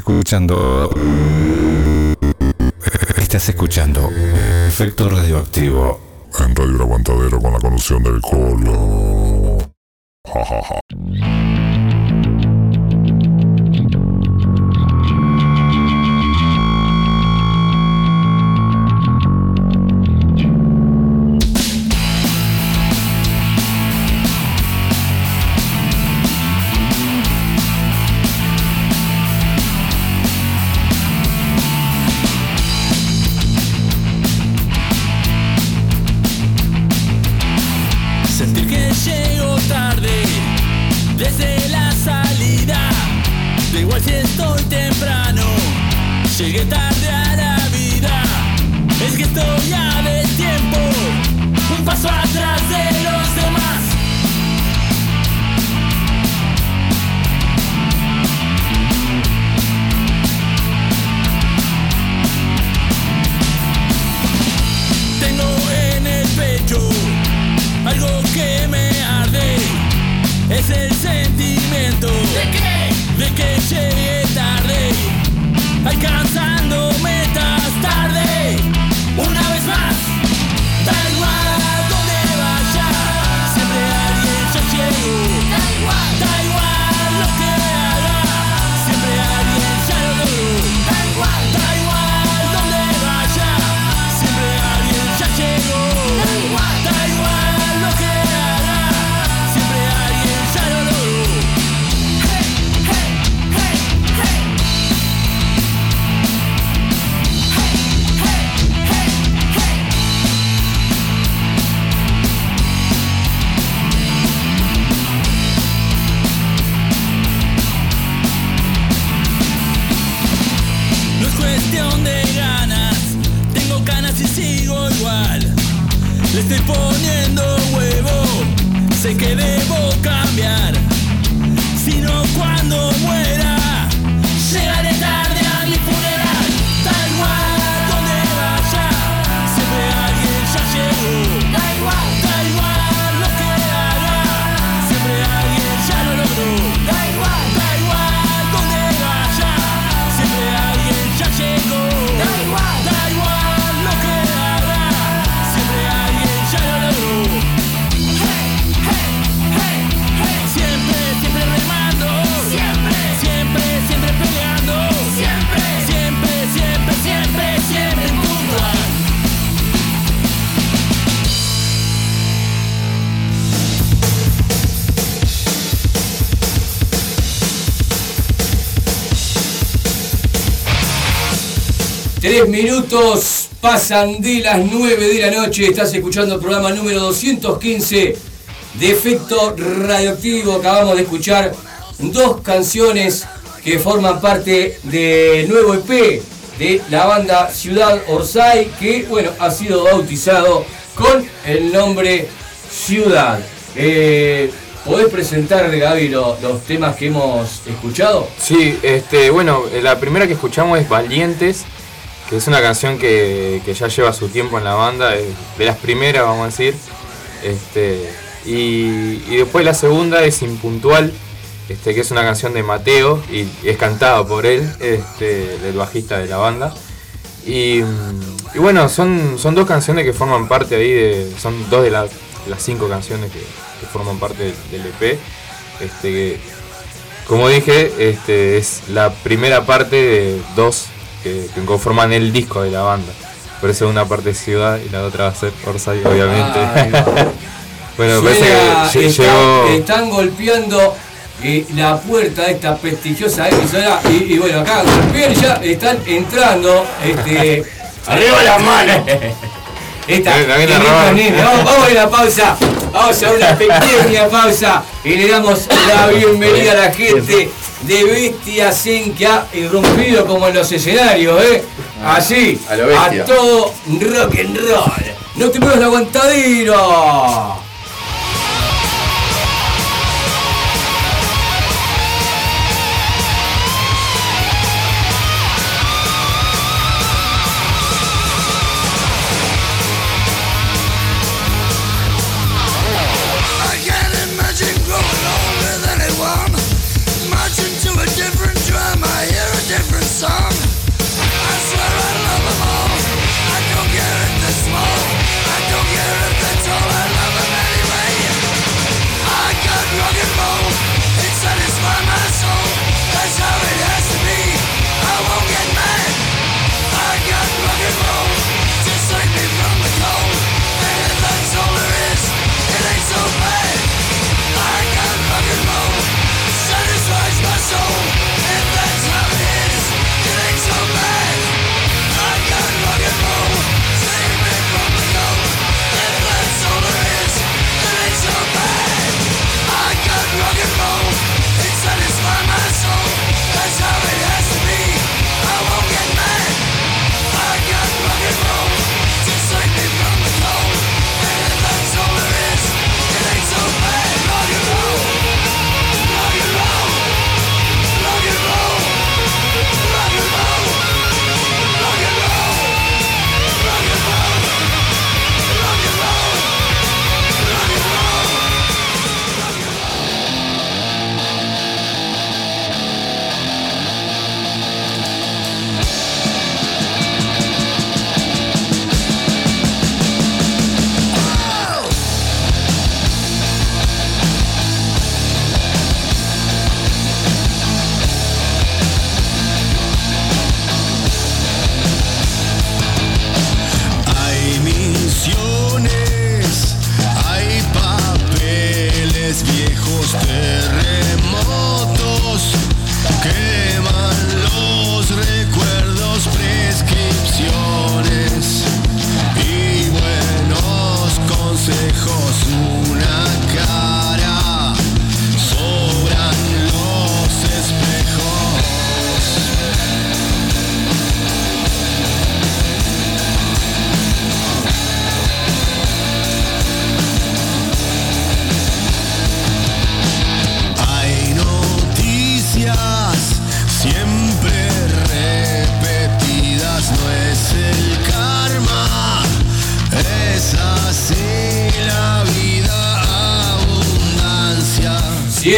Escuchando. Estás escuchando. Efecto radioactivo. En Radio Aguantadero con la conducción del Colo. Ja. Tres minutos pasan de las 9 de la noche. Estás escuchando el programa número 215 de Efecto Radioactivo. Acabamos de escuchar dos canciones que forman parte del nuevo EP de la banda Ciudad Orsay, que bueno, ha sido bautizado con el nombre Ciudad. Eh, ¿Podés presentar, Gaby, lo- los temas que hemos escuchado? Sí, este, bueno, la primera que escuchamos es Valientes, es una canción que, ya lleva su tiempo en la banda, de las primeras, vamos a decir. Este, y, después la segunda es Impuntual, este, que es una canción de Mateo y, es cantada por él, este, el bajista de la banda. Y, bueno, son, son dos canciones que forman parte ahí de. Son dos de las, las cinco canciones que, forman parte del, EP. Este, como dije, este, es la primera parte de dos que, que conforman el disco de la banda. Por eso una parte es Ciudad y la otra va a ser Orsay, obviamente. Va. bueno, parece que está- llegó. Están golpeando eh, la puerta de esta prestigiosa emisora y, y bueno, acá golpean ya están entrando. Este, ¡Arriba las manos! Esta, vamos, a la pausa. Vamos a una pequeña pausa y le damos la bienvenida a la gente de Bestia ha irrumpido como en los escenarios, ¿eh? Así, A lo bestia. a todo rock and roll. No te muevas la aguantadera.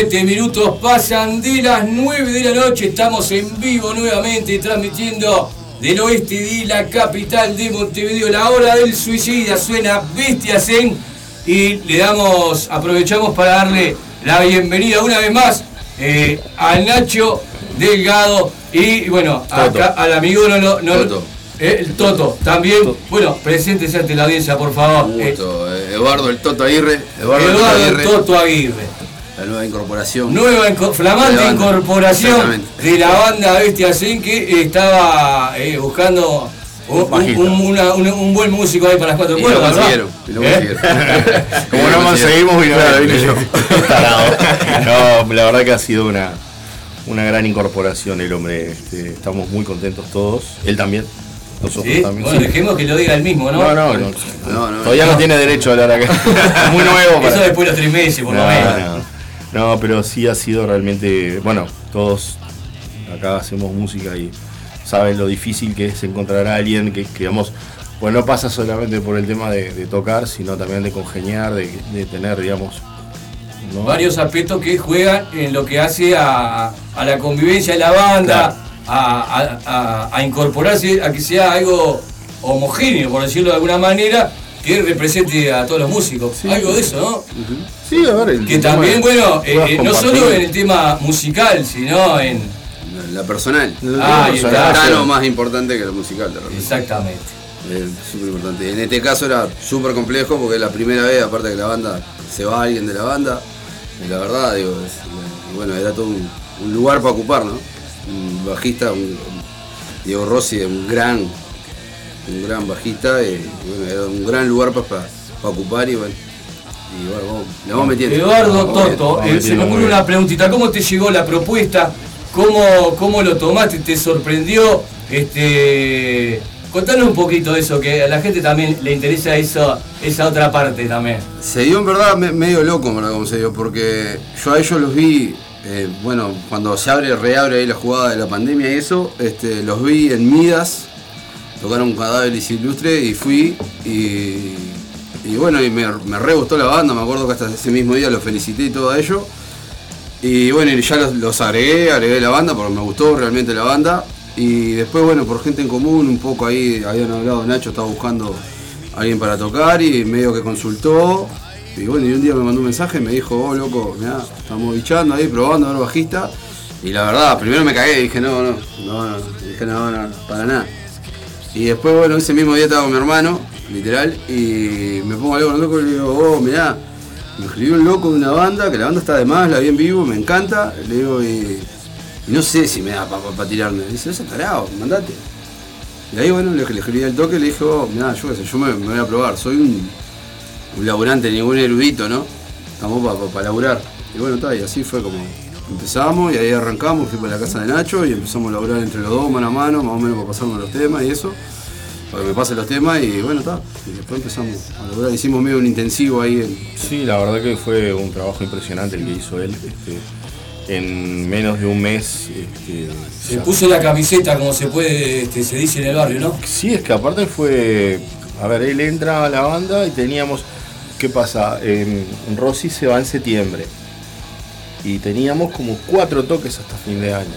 7 minutos pasan de las 9 de la noche. Estamos en vivo nuevamente transmitiendo del oeste de la capital de Montevideo. La hora del suicida suena bestias en. Y le damos, aprovechamos para darle la bienvenida una vez más eh, a Nacho Delgado y bueno, acá, al amigo no, no, no Toto. Eh, el Toto también. Bueno, preséntese ante la audiencia, por favor. Gusto. Eh, Eduardo el Toto Aguirre. Eduardo, Eduardo el Toto Aguirre. La nueva incorporación. Nueva inco- flamante incorporación de la banda Bestia Zen que estaba eh, buscando un, un- Bajista. un- una- un- un buen músico ahí para las cuatro lo cuerdas. Y lo ¿Eh? Como no conseguimos, vino, Claro, vine vine yo. no, la verdad que ha sido una, una gran incorporación el hombre. este, estamos muy contentos todos. Él también. Nosotros ¿Sí? también. Bueno, dejemos que lo diga él mismo, ¿no? No, no, no. No, no, Todavía no, tiene derecho a hablar acá. muy nuevo para. Eso después de los tres meses, por lo No, menos. No. Pero sí ha sido realmente. Bueno, todos acá hacemos música y saben lo difícil que es encontrar a alguien que, que digamos, pues no pasa solamente por el tema de, de tocar, sino también de congeniar, de, de tener, digamos. ¿no? Varios aspectos que juegan en lo que hace a, a la convivencia de la banda, a- a incorporarse, a que sea algo homogéneo, por decirlo de alguna manera, que represente a todos los músicos. Algo de eso, ¿no? Sí, a ver, el Que también, de- bueno, eh, eh, no solo en el tema musical, sino en... La personal. Ah, ahí está. Tan o más importante que lo musical, de repente. Exactamente. Es súper importante. En este caso era súper complejo porque es la primera vez, aparte que la banda, se va alguien de la banda. Y la verdad, digo, es- bueno, era todo un, un lugar para ocupar, ¿no? Un bajista, un, Diego Rossi, un gran, un gran bajista, y, bueno, era un gran lugar para, para, ocupar y bueno. Y bueno, vamos, le vamos metiendo. Eduardo Vamos Toto, metiendo. eh, se me ocurre una preguntita. ¿Cómo te llegó la propuesta? ¿Cómo, cómo lo tomaste? ¿Te sorprendió? Este, contanos un poquito de eso, que a la gente también le interesa eso, esa otra parte también. Se dio en verdad me- medio loco, verdad, como se dio, porque yo a ellos los vi, eh, bueno, cuando se abre, reabre ahí la jugada de la pandemia y eso, este, los vi en Midas, tocaron Cadáveres Ilustre y fui y, y bueno, y me, me re gustó la banda, me acuerdo que hasta ese mismo día los felicité y todo a ellos. Y bueno, y ya los, agregué, agregué la banda porque me gustó realmente la banda. Y después, bueno, por gente en común, un poco ahí habían hablado, Nacho estaba buscando a alguien para tocar y medio que consultó. Y bueno, y un día me mandó un mensaje y me dijo, oh loco, mirá, estamos bichando ahí, probando a ver bajista. Y la verdad, primero me cagué dije, no, no, no, no, dije, no, no, para nada. Y después, bueno, ese mismo día estaba con mi hermano, literal, y me pongo a hablar con el loco y le digo, oh, mirá, me escribió un loco de una banda, que la banda está de más, la vi en vivo, me encanta. Le digo, y, y no sé si me da para tirarme. Dice, ese tarado, mandate. Y ahí, bueno, le, le escribí al toque y le dije, oh, mirá, yo qué sé, yo me, voy a probar, soy un, laburante, ningún erudito, ¿no? Estamos para laburar. Y bueno, está, y así fue como empezamos y ahí arrancamos, fui para la casa de Nacho y empezamos a laburar entre los dos, mano a mano, más o menos para pasarnos los temas y eso. Para que me pasen los temas y bueno, está. Y después empezamos a laburar, hicimos medio un intensivo ahí en, Sí, la verdad que fue un trabajo impresionante el que hizo él. este, en menos de un mes. este, Se puso la camiseta, como se puede, este, se dice en el barrio, ¿no? Sí, es que aparte fue. A ver, él entra a la banda y teníamos. ¿Qué pasa? En Rossi se va en septiembre. Y teníamos como cuatro toques hasta fin de año.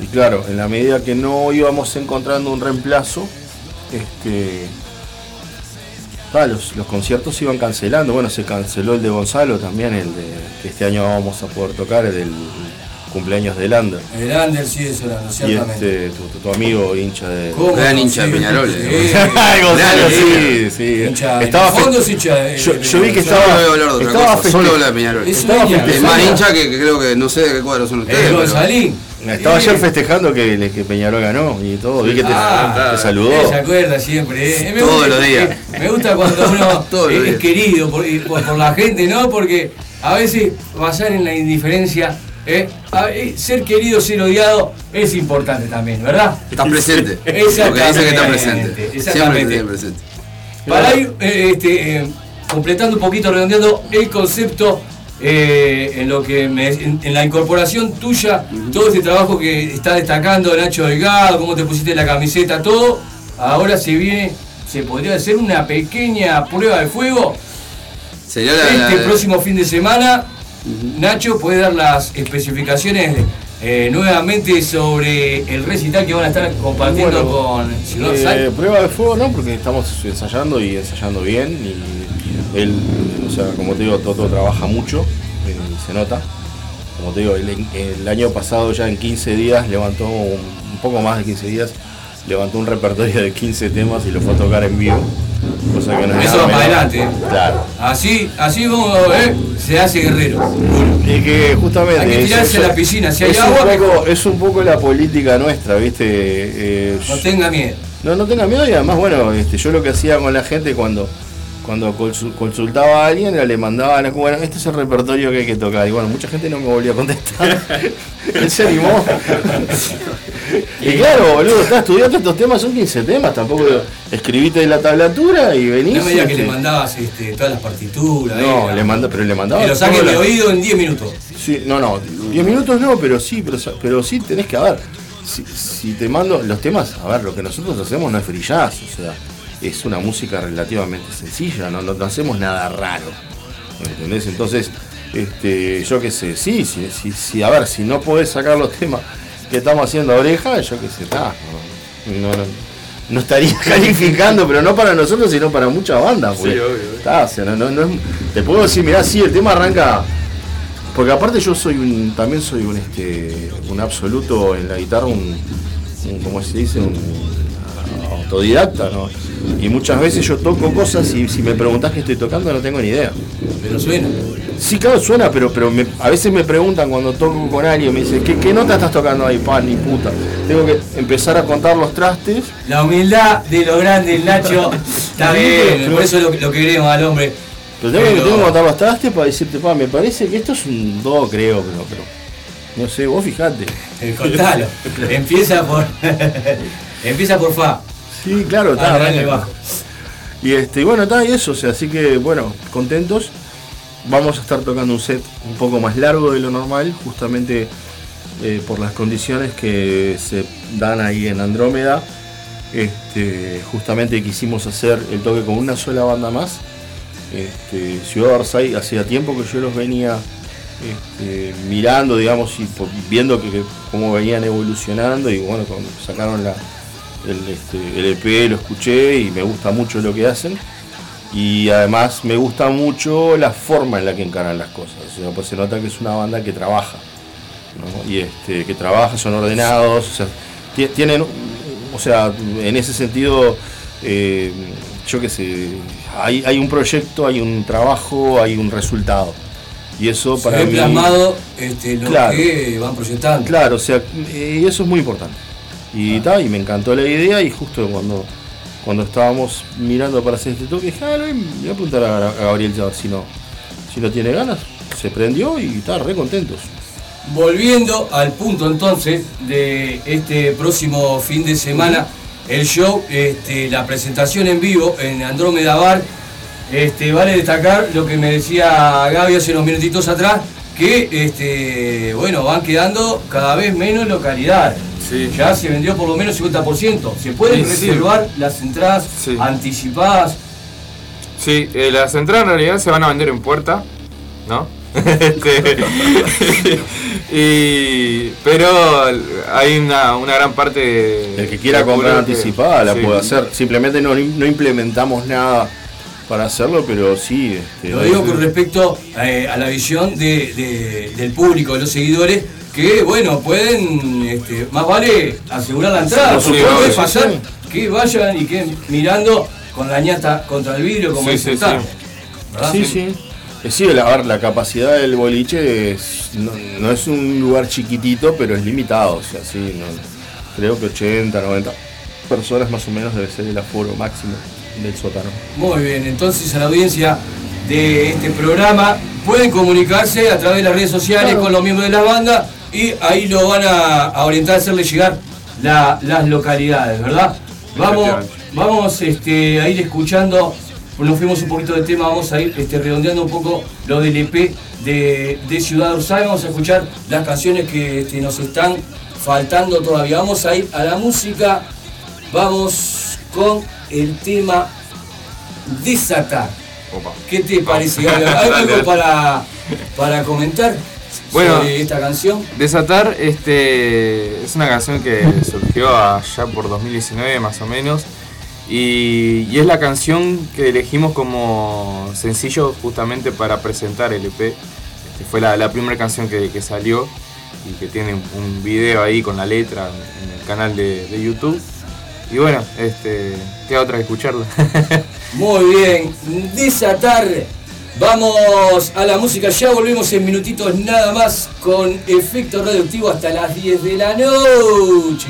Y claro, en la medida que no íbamos encontrando un reemplazo, este. ah, los, los conciertos se iban cancelando. Bueno, se canceló el de Gonzalo también, el de que este año vamos a poder tocar, el del cumpleaños de Lander. El Ander sí es Orlando, Y ciertamente. este, tu, tu- tu amigo hincha de. ¿Cómo Gran no? hincha de Peñarol, sí, eh. sí. Ay, Gonzalo, sí, sí. Hincha, Estaba el fondo fe- es hincha de- yo, yo vi que Peñarol. Solo estaba. a hablar de otra estaba cosa, solo feste- habla de Peñarol. Es más hincha que, que creo que no sé de qué cuadro son ustedes. El pero- Gonzalín. Estaba ayer Eh, festejando que, que Peñarol ganó y todo. Vi que te, Ah, te saludó. eh, Se acuerda siempre. eh. Me Todos gusta- los días. Me gusta cuando uno es, querido por, por- por la gente, ¿no? Porque a veces basar en la indiferencia, eh, a- eh, ser querido, ser odiado, es importante también, ¿verdad? Estás presente. Lo que Exactamente, dice que está presente. Siempre exactamente. está presente. Para ir eh, este, eh, completando un poquito, redondeando el concepto en lo que me- en, en la incorporación tuya, todo este trabajo que está destacando Nacho Delgado, cómo te pusiste la camiseta, todo, ahora se viene, se podría hacer una pequeña prueba de fuego Sería la, este la- próximo fin de semana Nacho, ¿puede dar las especificaciones eh, nuevamente sobre el recital que van a estar compartiendo Bueno, con Ciudad Eh, prueba de fuego no, porque estamos ensayando y ensayando bien. Y él, o sea, como te digo, Toto trabaja mucho, eh, se nota. Como te digo, el, el año pasado ya en 15 días levantó, un, un poco más de 15 días, levantó un repertorio de 15 temas y lo fue a tocar en vivo. Cosa que no es Eso va para adelante. Claro. Así, así vamos, eh, se hace guerrero. Es que justamente. Hay que tirarse a la piscina. Si hay es agua, un poco, es un poco la política nuestra, ¿viste? Eh, No tenga miedo. No, no tenga miedo y además, bueno, este, yo lo que hacía con la gente cuando, cuando consu- consultaba a alguien le mandaba, la- bueno, este es el repertorio que hay que tocar. Y bueno, mucha gente no me volvía a contestar. Él se animó. y claro, boludo, estás estudiando estos temas, son 15 temas, tampoco escribiste la tablatura y venís. No me digas que este, le mandabas este, todas las partituras. no, eh, le manda, pero le mandaba. que lo saquen todas de oído en 10 minutos. Sí, no, no, 10 minutos no, pero sí, pero, pero sí tenés que, a ver, si, si te mando los temas, a ver, lo que nosotros hacemos no es frillaz, o sea, es una música relativamente sencilla, no, no, no hacemos nada raro, ¿entendés? Entonces, este, yo qué sé, sí, sí, sí, sí, a ver, si no podés sacar los temas que estamos haciendo oreja, yo qué sé, está, no, no, no, no estaría calificando, pero no para nosotros, sino para muchas bandas, Sí, porque, obvio. está, o sea, no, no, no es- te puedo decir, mirá, sí, el tema arranca porque aparte yo soy un, también soy un este, un absoluto en la guitarra, un, un ¿cómo se dice? Un autodidacta, ¿no? Y muchas veces yo toco cosas y si me preguntás qué estoy tocando no tengo ni idea. Pero suena. Sí, claro, suena, pero, pero me- a veces me preguntan cuando toco con alguien, me dicen, ¿qué, qué nota estás tocando ahí? Pan, ni puta. Tengo que empezar a contar los trastes. La humildad de lo grande, el Nacho. Está bien, por eso lo, lo que queremos al hombre. Pero tengo, que- tengo que contar los trastes para decirte, pa, me parece que esto es un do, creo, pero, pero no sé, vos fijate. Eh, contalo. Empieza por. Empieza por Fa. Sí, claro, está, Ah, dale, bajo. Y este, y bueno, está, y eso, o sea, así que bueno, contentos. Vamos a estar tocando un set un poco más largo de lo normal, justamente eh, por las condiciones que se dan ahí en Andrómeda. Este, justamente quisimos hacer el toque con una sola banda más. Este, Ciudad Orsay hacía tiempo que yo los venía este, mirando, digamos, y viendo que, que cómo venían evolucionando y bueno, cuando sacaron la, el, este, el EP lo escuché y me gusta mucho lo que hacen y además me gusta mucho la forma en la que encaran las cosas, o sea, pues se nota que es una banda que trabaja, ¿no? y este, que trabaja, son ordenados, o sea, ti- tienen, o sea, en ese sentido, eh, yo qué sé, hay, hay un proyecto, hay un trabajo, hay un resultado. Y eso para mí. plasmado este, lo Claro. que van proyectando. Claro, o sea, eh, y eso es muy importante. Y, ta, y me encantó la idea y justo cuando, cuando estábamos mirando para hacer este toque, dije, ah, le voy a preguntar a, a Gabriel ya, si no, si no tiene ganas. Se prendió y está re contentos. Volviendo al punto entonces de este próximo fin de semana, el show, este, la presentación en vivo en Andrómeda Bar, este, vale destacar lo que me decía Gaby hace unos minutitos atrás, que este, bueno, van quedando cada vez menos localidades. Ya se vendió por lo menos 50%. Se pueden Sí, sí. reservar las entradas anticipadas. Sí, eh, las entradas en realidad se van a vender en puerta, ¿no? Este, y, pero hay una, una gran parte de. El que quiera comprar que- anticipada la sí. puede hacer. Simplemente no, no implementamos nada para hacerlo, pero sí. Este, Lo digo con respecto eh, a la visión de- de- del público, de los seguidores, que bueno, pueden, este, más vale asegurar la entrada, Por porque supuesto, puede sí, pasar sí. que vayan y que mirando con la ñata contra el vidrio como Sí, dice sí, sí. ¿Verdad? Sí, sí. Eh, Sí, la, a ver, la capacidad del boliche es- no, no es un lugar chiquitito, pero es limitado. O sea, sí, no- creo que 80, 90 personas más o menos debe ser el aforo máximo del sótano. Muy bien, entonces a la audiencia de este programa pueden comunicarse a través de las redes sociales con los miembros de la banda y ahí lo van a, a orientar a hacerle llegar la- las localidades, ¿verdad? Vamos, vamos este, a ir escuchando, nos fuimos un poquito de tema, vamos a ir este, redondeando un poco lo del EP de, de Ciudad Ursay, vamos a escuchar las canciones que este, nos están faltando todavía. Vamos a ir a la música, vamos con el tema Desatar. ¿Qué te parece? Gaby? ¿Hay algo para, para comentar Bueno, sobre esta canción. Desatar este, es una canción que surgió allá por 2019 más o menos. Y, y es la canción que elegimos como sencillo justamente para presentar el EP. Este, fue la, la primera canción que, que salió y que tiene un video ahí con la letra en el canal de, de YouTube. Y bueno, este, queda otra que escucharla. Muy bien, desatar. Vamos a la música, ya volvemos en minutitos nada más con efecto radioactivo hasta las 10 de la noche.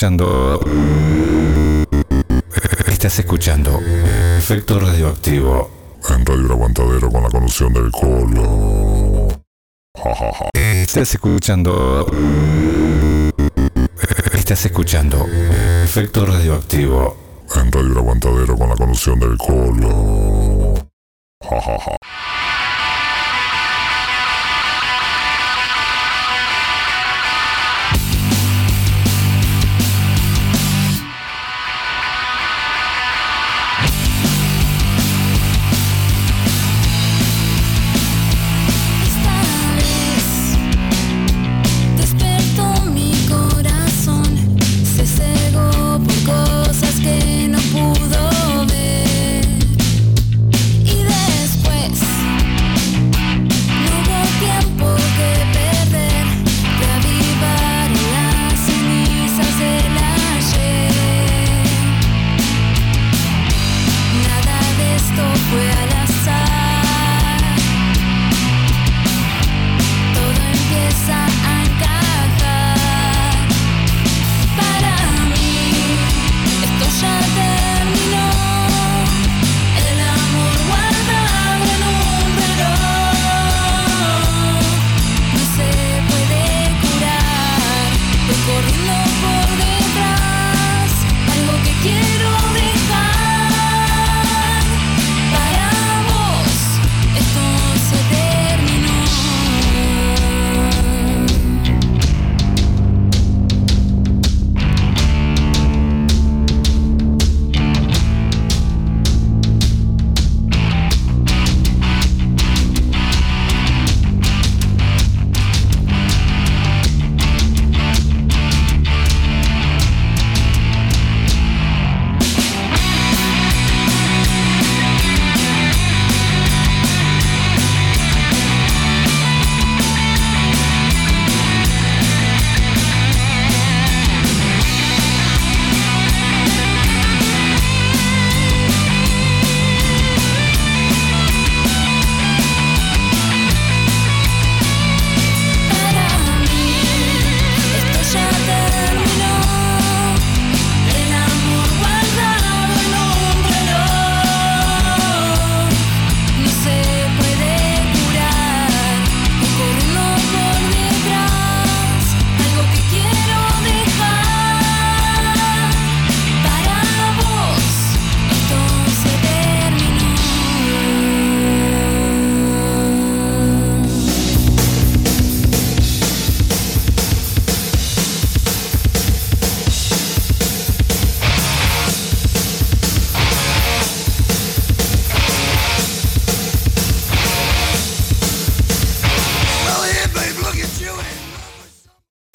Escuchando. Estás escuchando. Efecto radioactivo. En Radio El Aguantadero con la conducción del Colo. Ja, ja, ja. Estás escuchando. Estás escuchando. Efecto radioactivo. En Radio El Aguantadero con la conducción del Colo. Ja, ja, ja.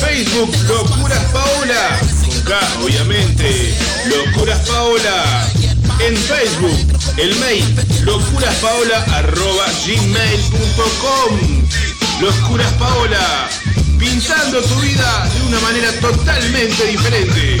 Facebook Locuras Paola. Con K, obviamente. Locuras Paola. En Facebook, el mail locuraspaola.gmail.com Locuras Paola. Pintando tu vida de una manera totalmente diferente.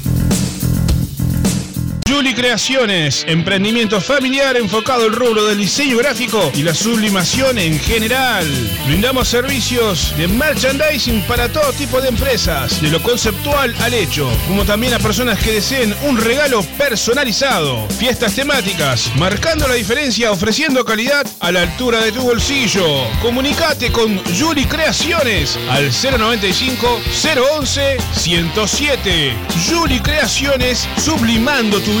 Juli Creaciones, emprendimiento familiar enfocado al rubro del diseño gráfico y la sublimación en general. Brindamos servicios de merchandising para todo tipo de empresas, de lo conceptual al hecho, como también a personas que deseen un regalo personalizado. Fiestas temáticas, marcando la diferencia ofreciendo calidad a la altura de tu bolsillo. Comunicate con Juli Creaciones al 095 011 107. Juli Creaciones, sublimando tu vida.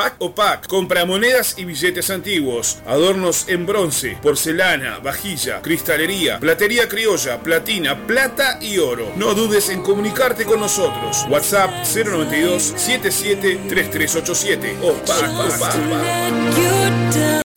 Pack o. Compra monedas y billetes antiguos. Adornos en bronce, porcelana, vajilla, cristalería, platería criolla, platina, plata y oro. No dudes en comunicarte con nosotros. WhatsApp 092 77 3387 o Pack o.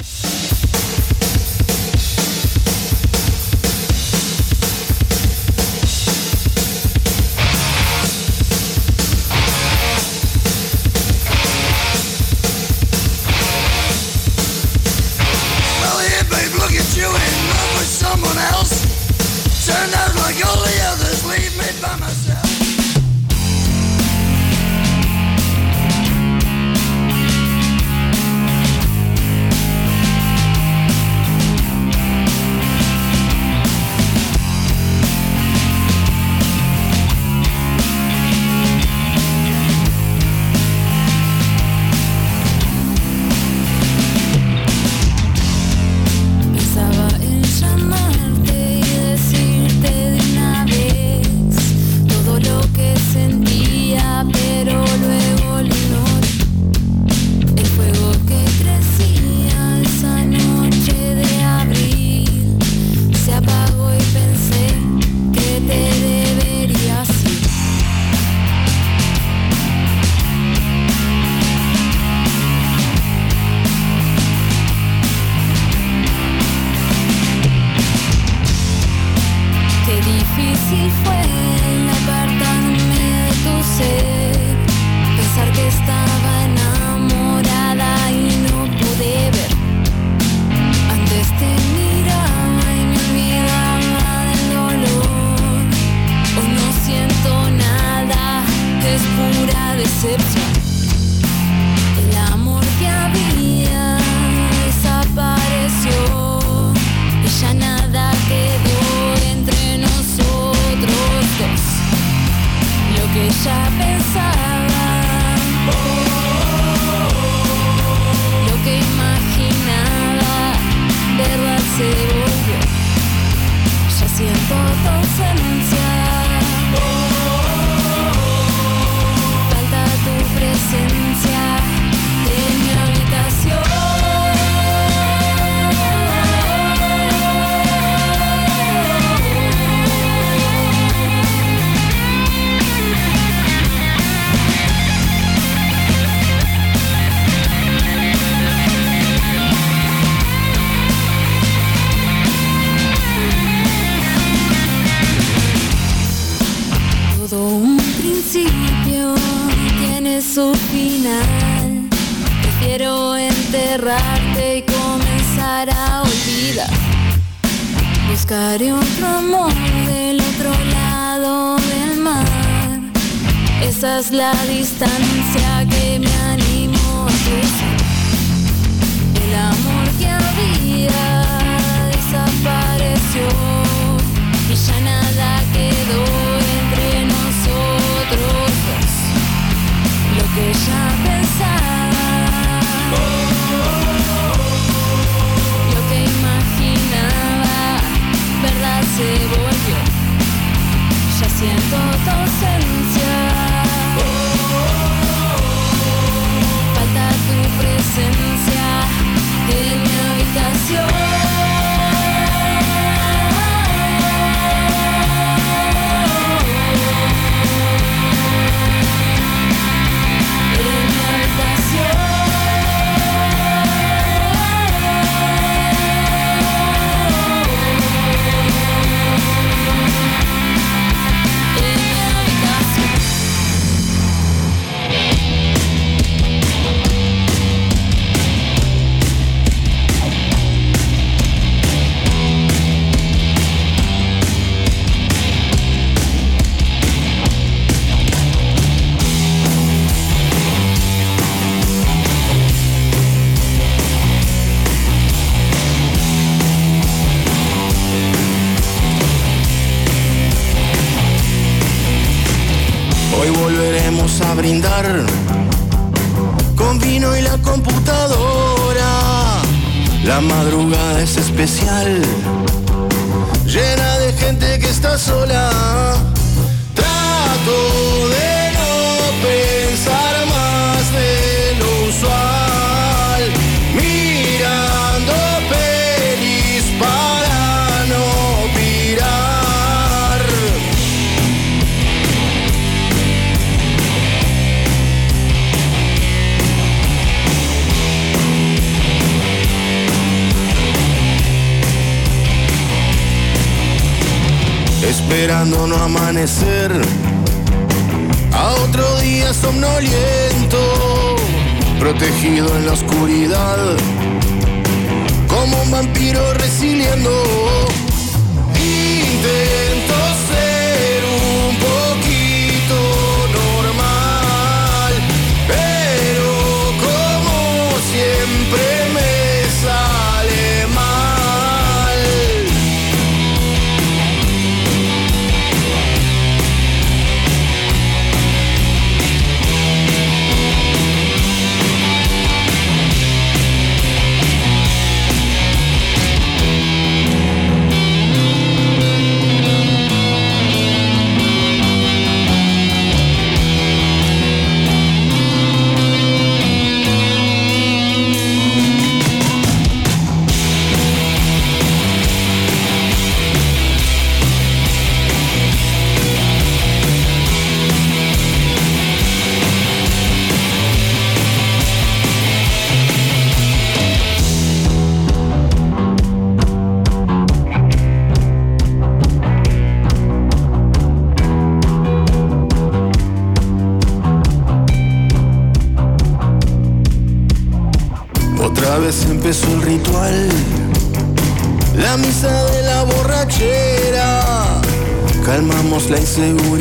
Calmamos la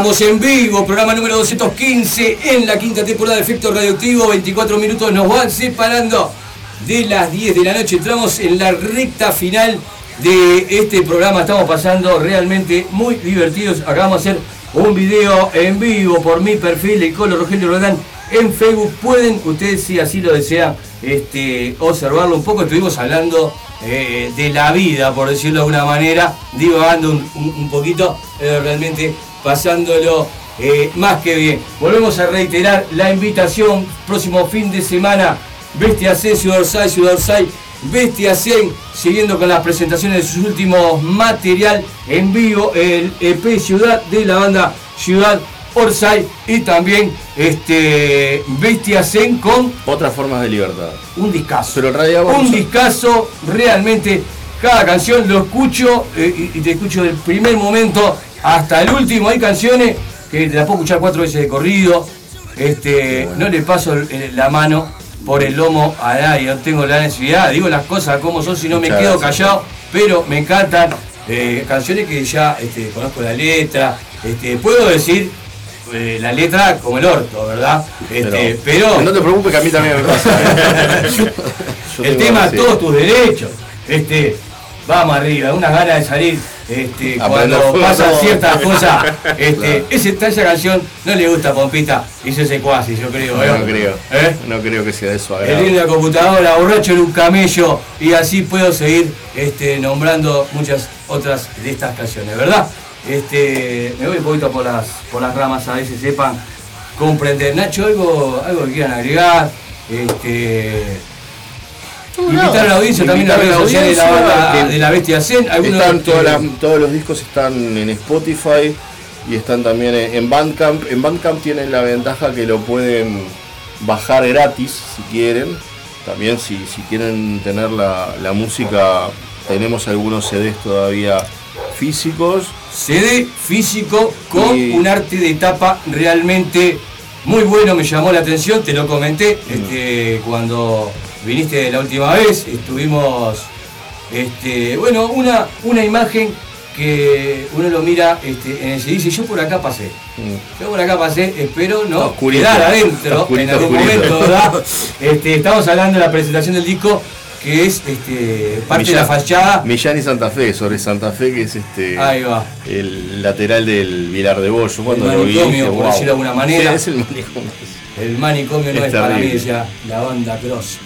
Estamos en vivo, programa número 215 en la quinta temporada de Efecto Radioactivo. 24 minutos nos van separando de las 10 de la noche. Entramos en la recta final de este programa. Estamos pasando realmente muy divertidos. Acabamos de hacer un video en vivo por mi perfil de Colo Rogelio Rodán en Facebook. Pueden ustedes, si así lo desean, este, observarlo un poco. Estuvimos hablando eh, de la vida, por decirlo de alguna manera, divagando un poquito, eh, realmente pasándolo eh, más que bien. Volvemos a reiterar la invitación, próximo fin de semana, Bestia C, Ciudad Orsay, Ciudad Orsay, Bestia C, siguiendo con las presentaciones de sus últimos material en vivo, el EP Ciudad de la banda Ciudad Orsay y también este Bestia Zen con Otras formas de libertad. un discazo. Pero vamos Un a- discazo, realmente. Cada canción lo escucho eh, y y te escucho del primer momento hasta el último. Hay canciones que te las puedo escuchar cuatro veces de corrido. Este, No le paso la mano por el lomo a nadie, no tengo la necesidad. Digo las cosas como son, si no me Muchas quedo gracias. callado. Pero me encantan eh, canciones que ya este, conozco la letra. Este, puedo decir eh, la letra como el orto, ¿verdad? Este, pero No te preocupes que a mí también me pasa. ¿eh? El tema todos tus derechos. Este, vamos arriba, unas ganas de salir. Este, cuando pasan ciertas cosas, este, Claro. ese, esa canción no le gusta a Pompita, hizo ese cuasi, yo creo. No, ¿eh? no creo. ¿Eh? No creo que sea de eso. El lindo de la computadora, borracho en un camello, y así puedo seguir este, nombrando muchas otras de estas canciones, ¿verdad? Este, me voy un poquito por las, por las ramas, a veces sepan comprender. Nacho, algo, algo que quieran agregar. Este, invitar a la audiencia también a las redes sociales de la, banda- de la Bestia Zen. Algunos, Están todas las- todos los discos están en Spotify y están también en en Bandcamp. En Bandcamp tienen la ventaja que lo pueden bajar gratis si quieren. También si, si quieren tener la, la música, tenemos algunos CDs todavía físicos. CD físico con Y- un arte de tapa realmente muy bueno, me llamó la atención, te lo comenté Mm. este, cuando viniste la última vez, estuvimos, este, bueno, una, una imagen que uno lo mira este, en el CD y dice, yo por acá pasé, yo por acá pasé, espero no oscurito. quedar adentro oscurito, en algún oscurito. momento, ¿verdad? Este, estamos hablando de la presentación del disco que es este, parte de la fachada. Millán y Santa Fe, sobre Santa Fe, que es este Ahí va. el lateral del Vilar de Bollo. Cuando El lo vi, manicomio, por "Wow". decirlo de alguna manera. Sí, es el manicomio. El manicomio no Es es, para mí, decía la banda Cross.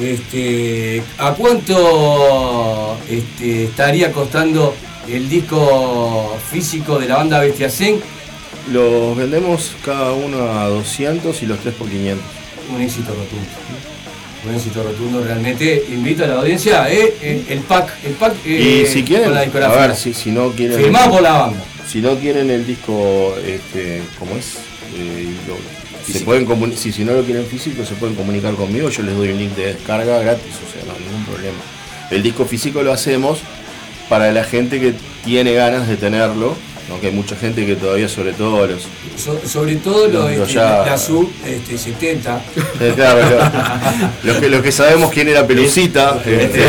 Este, ¿A cuánto este, estaría costando el disco físico de la banda Bestia Zen? Los vendemos cada uno a 200 y los tres por 500. Un éxito rotundo. Un éxito rotundo realmente. Invito a la audiencia, eh, el, pack, el pack eh, y si quieren, con la a discografía. ver, si, si no quieren. Firmado por la banda. Si no quieren el disco, este, ¿cómo es? Eh, lo- se pueden si, si no lo quieren físico, se pueden comunicar conmigo. Yo les doy un link de descarga gratis, o sea, no hay ningún problema. El disco físico lo hacemos para la gente que tiene ganas de tenerlo, aunque hay mucha gente que todavía, sobre todo los. So- sobre todo los, Los- este, ya- la sub este, 70. Eh, claro, lo- los, que, los que sabemos quién era Pelucita. este,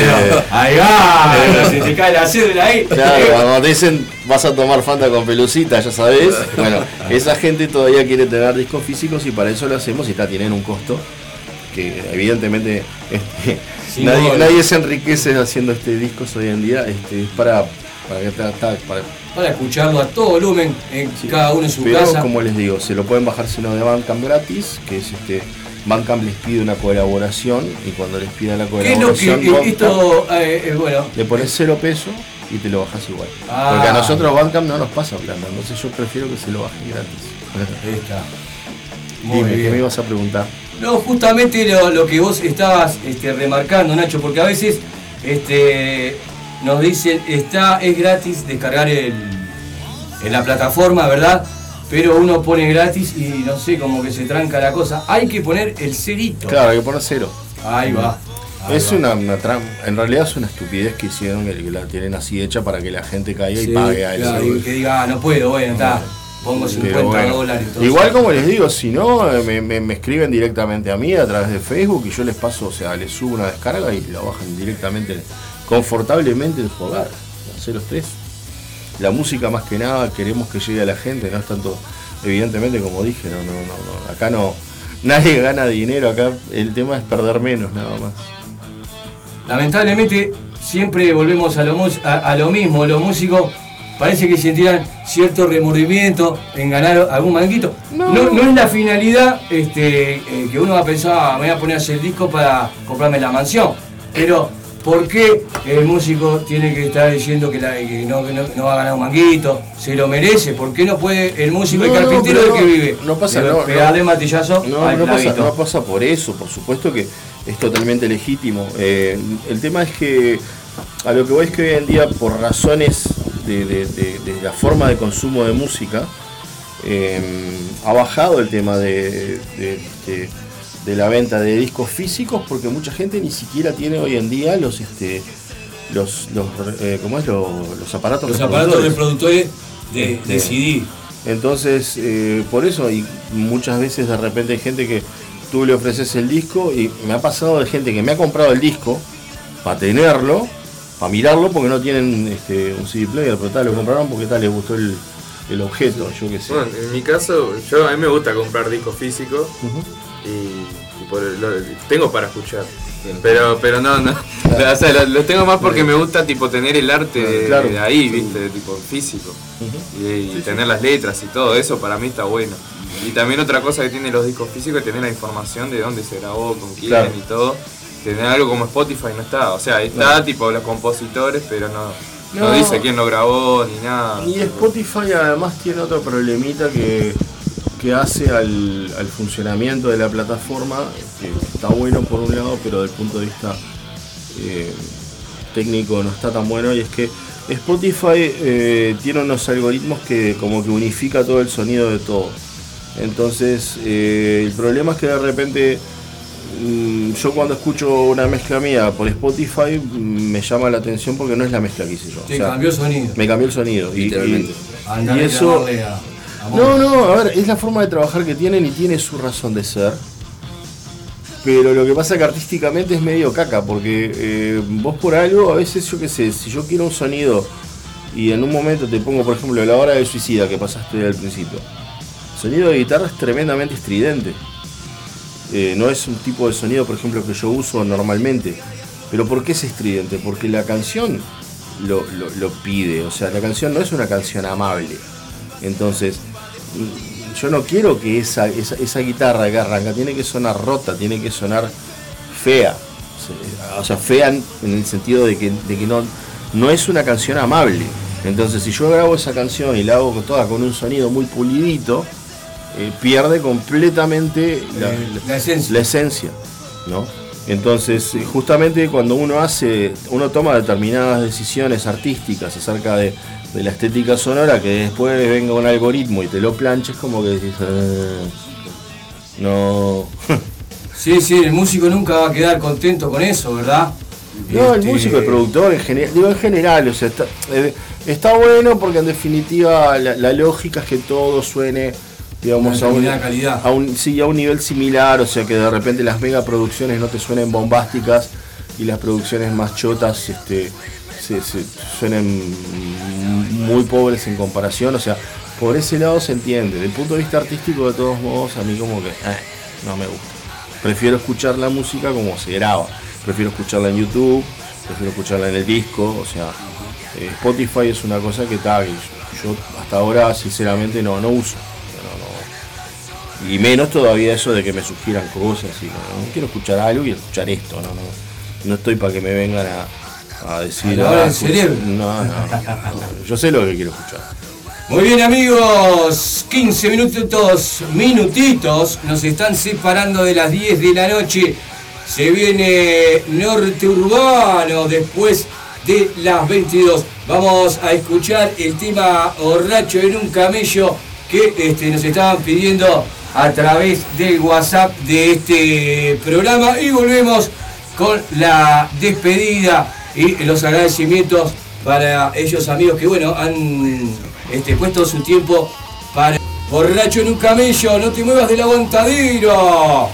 Ahí va, Eh, se te cae la cédula ahí. Claro, cuando te dicen vas a tomar Fanta con pelucita, ya sabes. Bueno, esa gente todavía quiere tener discos físicos y para eso lo hacemos y está, tienen un costo que evidentemente este, nadie se enriquece haciendo este discos hoy en día. Este, es para, para que está- está- para- Para escucharlo a todo volumen, en cada uno en su pero casa. como les digo, se lo pueden bajar sino de Bandcamp gratis, que es este. Bandcamp les pide una colaboración y cuando les pida la ¿Qué es lo que colaboración, Bandcamp- esto, eh, eh, bueno, le pones cero pesos y te lo bajas igual. Ah. Porque a nosotros Bandcamp no nos pasa plata, entonces yo prefiero que se lo bajen gratis. Ahí está. Muy Dime, ¿qué bien. me ibas a preguntar? No, justamente lo, lo que vos estabas este, remarcando, Nacho, porque a veces este, nos dicen, está, es gratis descargar el, en la plataforma, ¿verdad? Pero uno pone gratis y no sé, como que se tranca la cosa. Hay que poner el cerito. Claro, hay que poner cero. Ahí va. Ahí es va. una, una en realidad es una estupidez que hicieron, que la tienen así hecha para que la gente caiga y pague a claro, eso. y que diga, ah, no puedo, bueno, está. Pongo 50 Pero bueno, dólares. entonces. Igual como les digo, si no, eh, me, me- me escriben directamente a mí a través de Facebook y yo les paso, o sea, les subo una descarga y la bajan directamente, confortablemente en su hogar. Hacer los tres. la música más que nada queremos que llegue a la gente, no es tanto, evidentemente como dije, no, no, no, no, acá no, nadie gana dinero, acá el tema es perder menos nada más. Lamentablemente siempre volvemos a lo, a, a lo mismo, los músicos parece que sentirán cierto remordimiento en ganar algún manguito. No, no es la finalidad este, eh, que uno va a pensar, "Ah, me voy a poner a hacer el disco para comprarme la mansión. Pero, ¿por qué el músico tiene que estar diciendo que, la- que no, que no- no va a ganar un manguito? ¿Se lo merece? ¿Por qué no puede el músico, el No, no, carpintero del que vive? No pasa, no, pegarle no. martillazo No, al pasa, no pasa por eso, por supuesto que es totalmente legítimo. Eh, el tema es que a lo que voy es que hoy en día, por razones de, de- de- de la forma de consumo de música, eh, ha bajado el tema de, de- la venta de discos físicos porque mucha gente ni siquiera tiene hoy en día los este los, los eh, ¿cómo es? Los, los aparatos Los aparatos reproductores. de, de CD. Entonces, eh, por eso, y muchas veces de repente hay gente que tú le ofreces el disco y me ha pasado de gente que me ha comprado el disco para tenerlo, para mirarlo, porque no tienen este, un CD player, pero tal, lo compraron porque tal, les gustó el, el objeto, yo qué sé. Bueno, en mi caso, yo a mí me gusta comprar discos físicos y, y por el- lo- tengo para escuchar. Pero, pero no, no. O sea, lo, lo tengo más porque me gusta tipo tener el arte de, Claro. de ahí, viste, tipo físico. Y, y tener las letras y todo eso para mí está bueno. Y también otra cosa que tienen los discos físicos es tener la información de dónde se grabó, con quién Claro. y todo. Tener algo como Spotify no está. O sea, está Claro. tipo los compositores, pero no, no, No. dice quién lo grabó ni nada. Y Spotify además tiene otro problemita que, que hace al, al funcionamiento de la plataforma, que está bueno por un lado, pero desde el punto de vista eh, técnico no está tan bueno, y es que Spotify eh, tiene unos algoritmos que como que unifica todo el sonido de todo. Entonces, eh, el problema es que de repente mm, yo cuando escucho una mezcla mía por Spotify mm, me llama la atención porque no es la mezcla que hice yo. Te cambió el sonido. Me cambió el sonido. y- eso. No, no, a ver, es la forma de trabajar que tienen y tiene su razón de ser. Pero lo que pasa que artísticamente es medio caca, porque eh, vos por algo, a veces yo qué sé, si yo quiero un sonido y en un momento te pongo, por ejemplo, la hora del suicida que pasaste al principio. El sonido de guitarra es tremendamente estridente. Eh, no es un tipo de sonido, por ejemplo, que yo uso normalmente. Pero ¿por qué es estridente? Porque la canción lo, lo- lo pide. O sea, la canción no es una canción amable. Entonces, yo no quiero que esa, esa, esa guitarra que arranca tiene que sonar rota, tiene que sonar fea. O sea, fea en el sentido de que, de que no, no es una canción amable. Entonces, si yo grabo esa canción y la hago toda con un sonido muy pulidito, eh, pierde completamente la, la esencia. la esencia, ¿no? Entonces, eh, justamente cuando uno hace, uno toma determinadas decisiones artísticas acerca de, de la estética sonora, que después venga un algoritmo y te lo planches, como que decís, "Ah, no. Sí, sí, el músico nunca va a quedar contento con eso, ¿verdad? No, el Este, músico, el productor, en general, digo en general, o sea, está, eh, está bueno porque en definitiva la, la lógica es que todo suene, digamos, Una a un, determinada calidad. a un- sí, a un nivel similar, o sea, que de repente las megaproducciones no te suenen bombásticas y las producciones más chotas este, se, se- suenen muy pobres en comparación, o sea, por ese lado se entiende. Del punto de vista artístico, de todos modos, a mí como que eh, no me gusta. Prefiero escuchar la música como se graba. Prefiero escucharla en YouTube, prefiero escucharla en el disco. O sea, eh, Spotify es una cosa que que yo, hasta ahora sinceramente no, no uso. Y menos todavía eso de que me sugieran cosas. Y, no, quiero escuchar algo, quiero escuchar esto. No, no, no estoy para que me vengan a, a decir. A lavar el "Ah, cerebro". No, no. Yo sé lo que quiero escuchar. Muy bien amigos, 15 minutitos, minutitos, nos están separando de las 10 de la noche. Se viene Norte Urbano después de las 22. Vamos a escuchar el tema Borracho en un camello que este, nos estaban pidiendo a través del WhatsApp de este programa y volvemos con la despedida y los agradecimientos para ellos amigos que bueno han este, puesto su tiempo para borracho en un camello, no te muevas del aguantadero.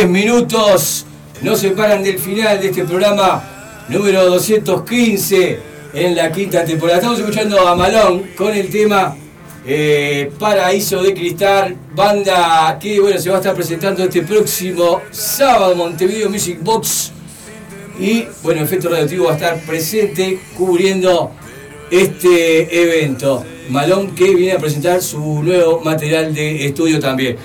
10 minutos. No se paran del final de este programa número 215 en la quinta temporada. Estamos escuchando a Malón con el tema eh, Paraíso de Cristal, banda que bueno, se va a estar presentando este próximo sábado Montevideo Music Box. Y bueno, Efecto Radioactivo va a estar presente cubriendo este evento. Malón que viene a presentar su nuevo material de estudio también.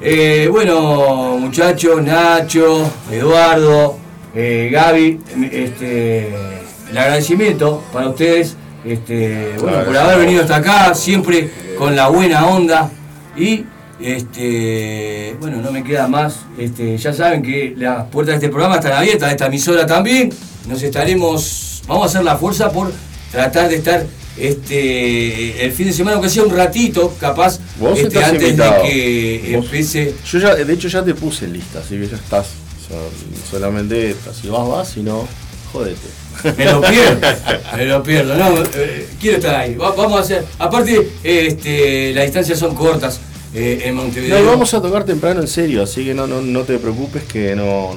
Eh, bueno, muchachos, Nacho, Eduardo, eh, Gaby, este, el agradecimiento para ustedes este, bueno, por haber venido hasta acá, siempre con la buena onda. Y este, bueno, no me queda más. Este, ya saben que las puertas de este programa están abiertas, de esta emisora también. Nos estaremos, vamos a hacer la fuerza por tratar de estar este, el fin de semana, aunque sea un ratito, capaz, Vos este, estás antes invitado. de que Vos- empiece. Yo ya, de hecho ya te puse en lista, así que ya estás. O sea, solamente si vas, vas, si no, jódete. Me lo pierdo, me lo pierdo, no, eh, quiero estar ahí. Va- vamos a hacer, aparte, este, las distancias son cortas eh, en No, Montevideo. y vamos a tocar temprano en serio, así que no, no, no te preocupes que no,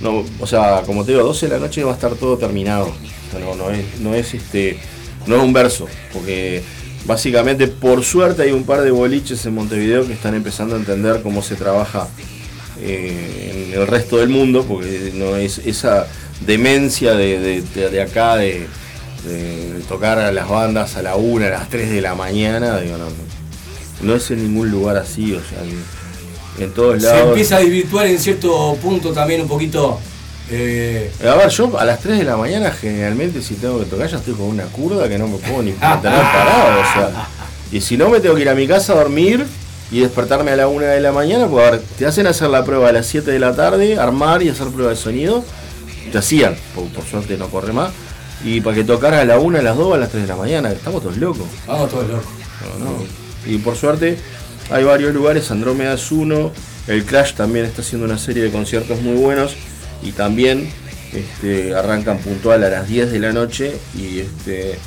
no. O sea, como te digo, 12 de la noche va a estar todo terminado. No, no es, no es este. No es un verso, porque básicamente por suerte hay un par de boliches en Montevideo que están empezando a entender cómo se trabaja eh, en el resto del mundo, porque no es esa demencia de, de- de- de acá de, tocar a las bandas a la 1, a las 3 de la mañana, digo, no, no, es en ningún lugar así, o sea, en todos Se lados. empieza a desvirtuar en cierto punto también un poquito. Eh, A ver, yo a las 3 de la mañana generalmente si tengo que tocar ya estoy con una curda que no me puedo ni mantener parado, o sea. Y si no me tengo que ir a mi casa a dormir y despertarme a la 1 de la mañana, pues a ver, te hacen hacer la prueba a las 7 de la tarde, armar y hacer prueba de sonido. Te hacían, por, por suerte no corre más. Y para que tocara a la 1, a las 2, a las 3 de la mañana, estamos todos locos. vamos todos locos. No, no. Y por suerte hay varios lugares, Andrómeda es uno, el Crash también está haciendo una serie de conciertos muy buenos y también este, arrancan puntual a las 10 de la noche y este,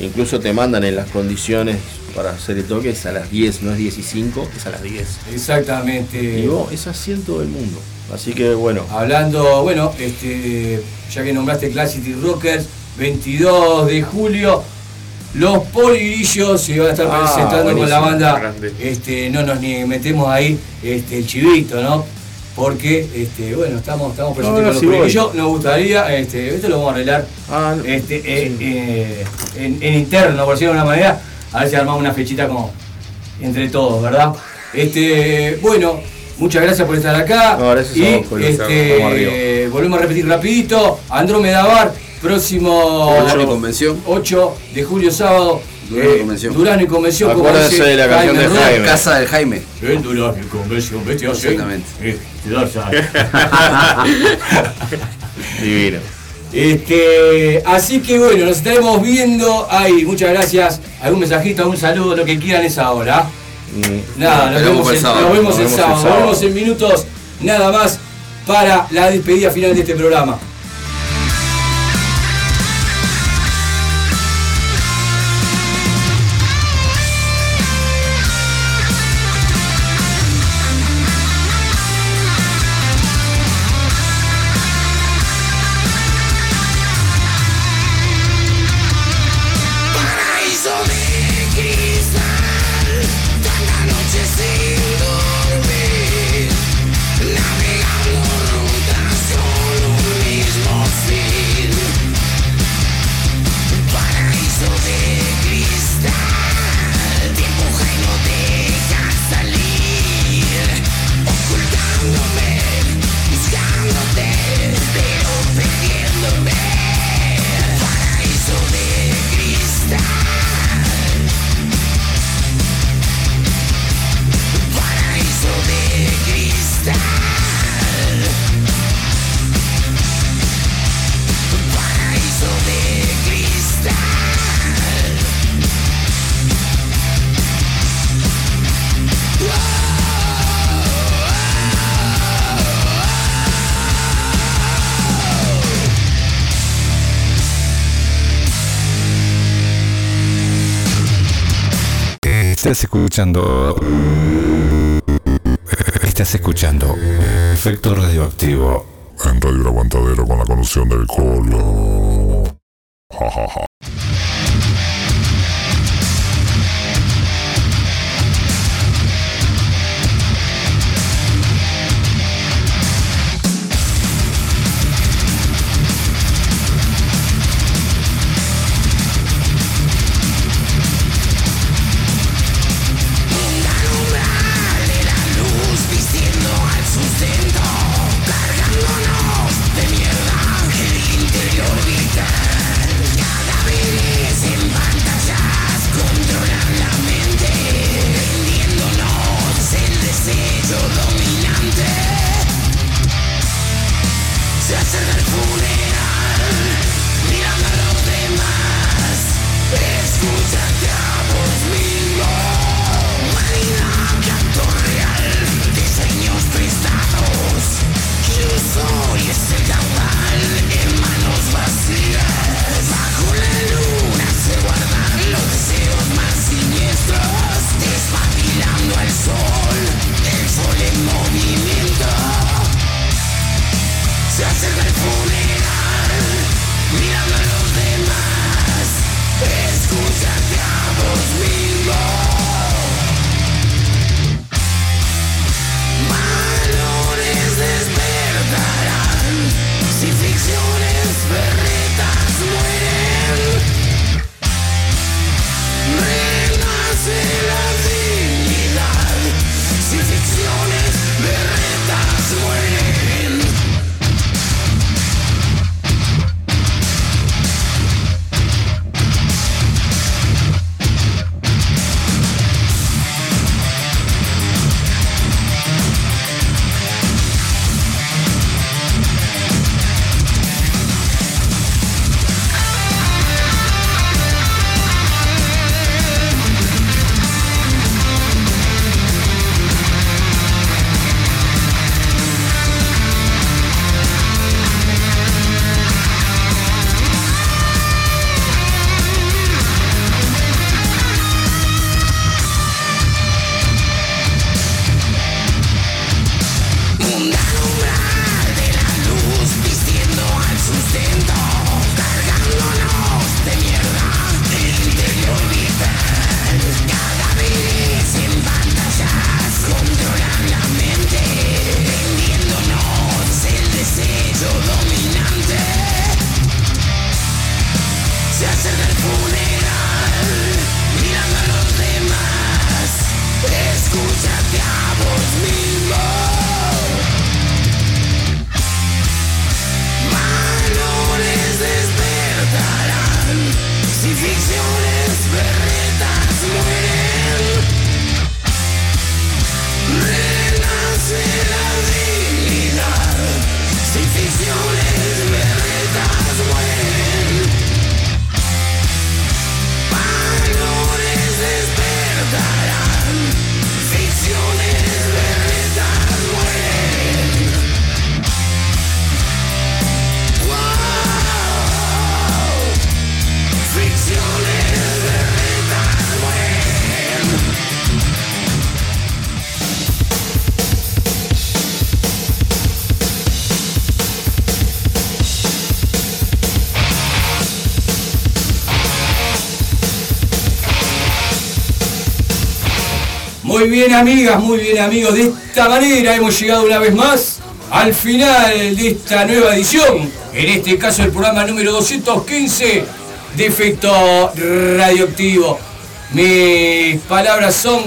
incluso te mandan en las condiciones para hacer el toque es a las 10, no es 10 y 5, es a las 10. Exactamente. Y vos, es así en todo el mundo. Así que bueno. Hablando, bueno, este, ya que nombraste Classic Rockers, 22 de julio, los polillos se van a estar Ah, presentando con la banda. grande. Este, no nos ni metemos ahí este, el chivito, ¿no? Porque, este, bueno, estamos, estamos presentes no, con los polillos. Nos gustaría, este, esto lo vamos a arreglar este, eh, eh, en, en interno, por decirlo de alguna manera, a ver si armamos una fechita como entre todos, ¿verdad? Este, bueno, muchas gracias por estar acá. No, gracias a y vos, Julio. este, volvemos a repetir rapidito. Andrómeda Bar, próximo Durano y Convención. 8 de julio sábado. Durano y eh, Convención. Durano y Convención. Acuérdense de la canción de Rueda. Jaime. Casa del Jaime. En Durano y Convención, vete a hacer. Exactamente. Eh, te das ya. Divino. Este, así que bueno, nos estaremos viendo ahí. Muchas gracias. Algún mensajito, algún saludo, lo que quieran esa hora. Nada, nos vemos, el sábado. nos vemos Nos el sábado. Nos vemos en minutos. Nada más para la despedida final de este programa. Estás escuchando. Estás escuchando Efecto Radioactivo. En Radio Aguantadero con la conducción del Colo. Ja. Amigas, muy bien amigos. De esta manera hemos llegado una vez más al final de esta nueva edición. En este caso el programa número 215 de Efecto Radioactivo. Mis palabras son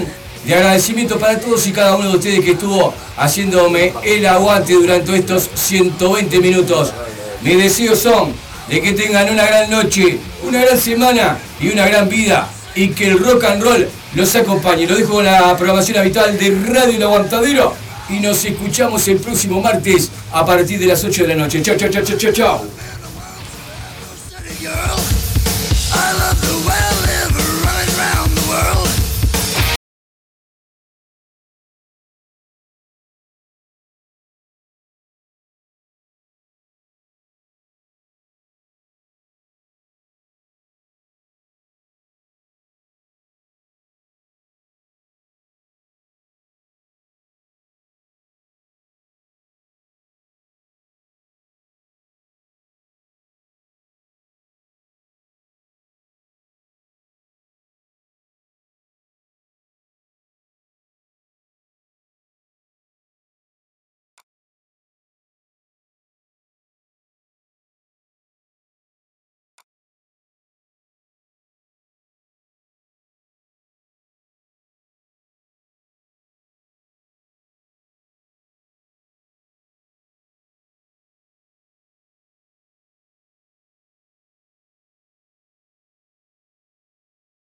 de agradecimiento para todos y cada uno de ustedes que estuvo haciéndome el aguante durante estos 120 minutos. Mis deseos son de que tengan una gran noche, una gran semana y una gran vida y que el rock and roll los acompañe. Lo dejo con la programación habitual de Radio El Aguantadero y nos escuchamos el próximo martes a partir de las 8 de la noche. Chao, chao, chao, chao, chao.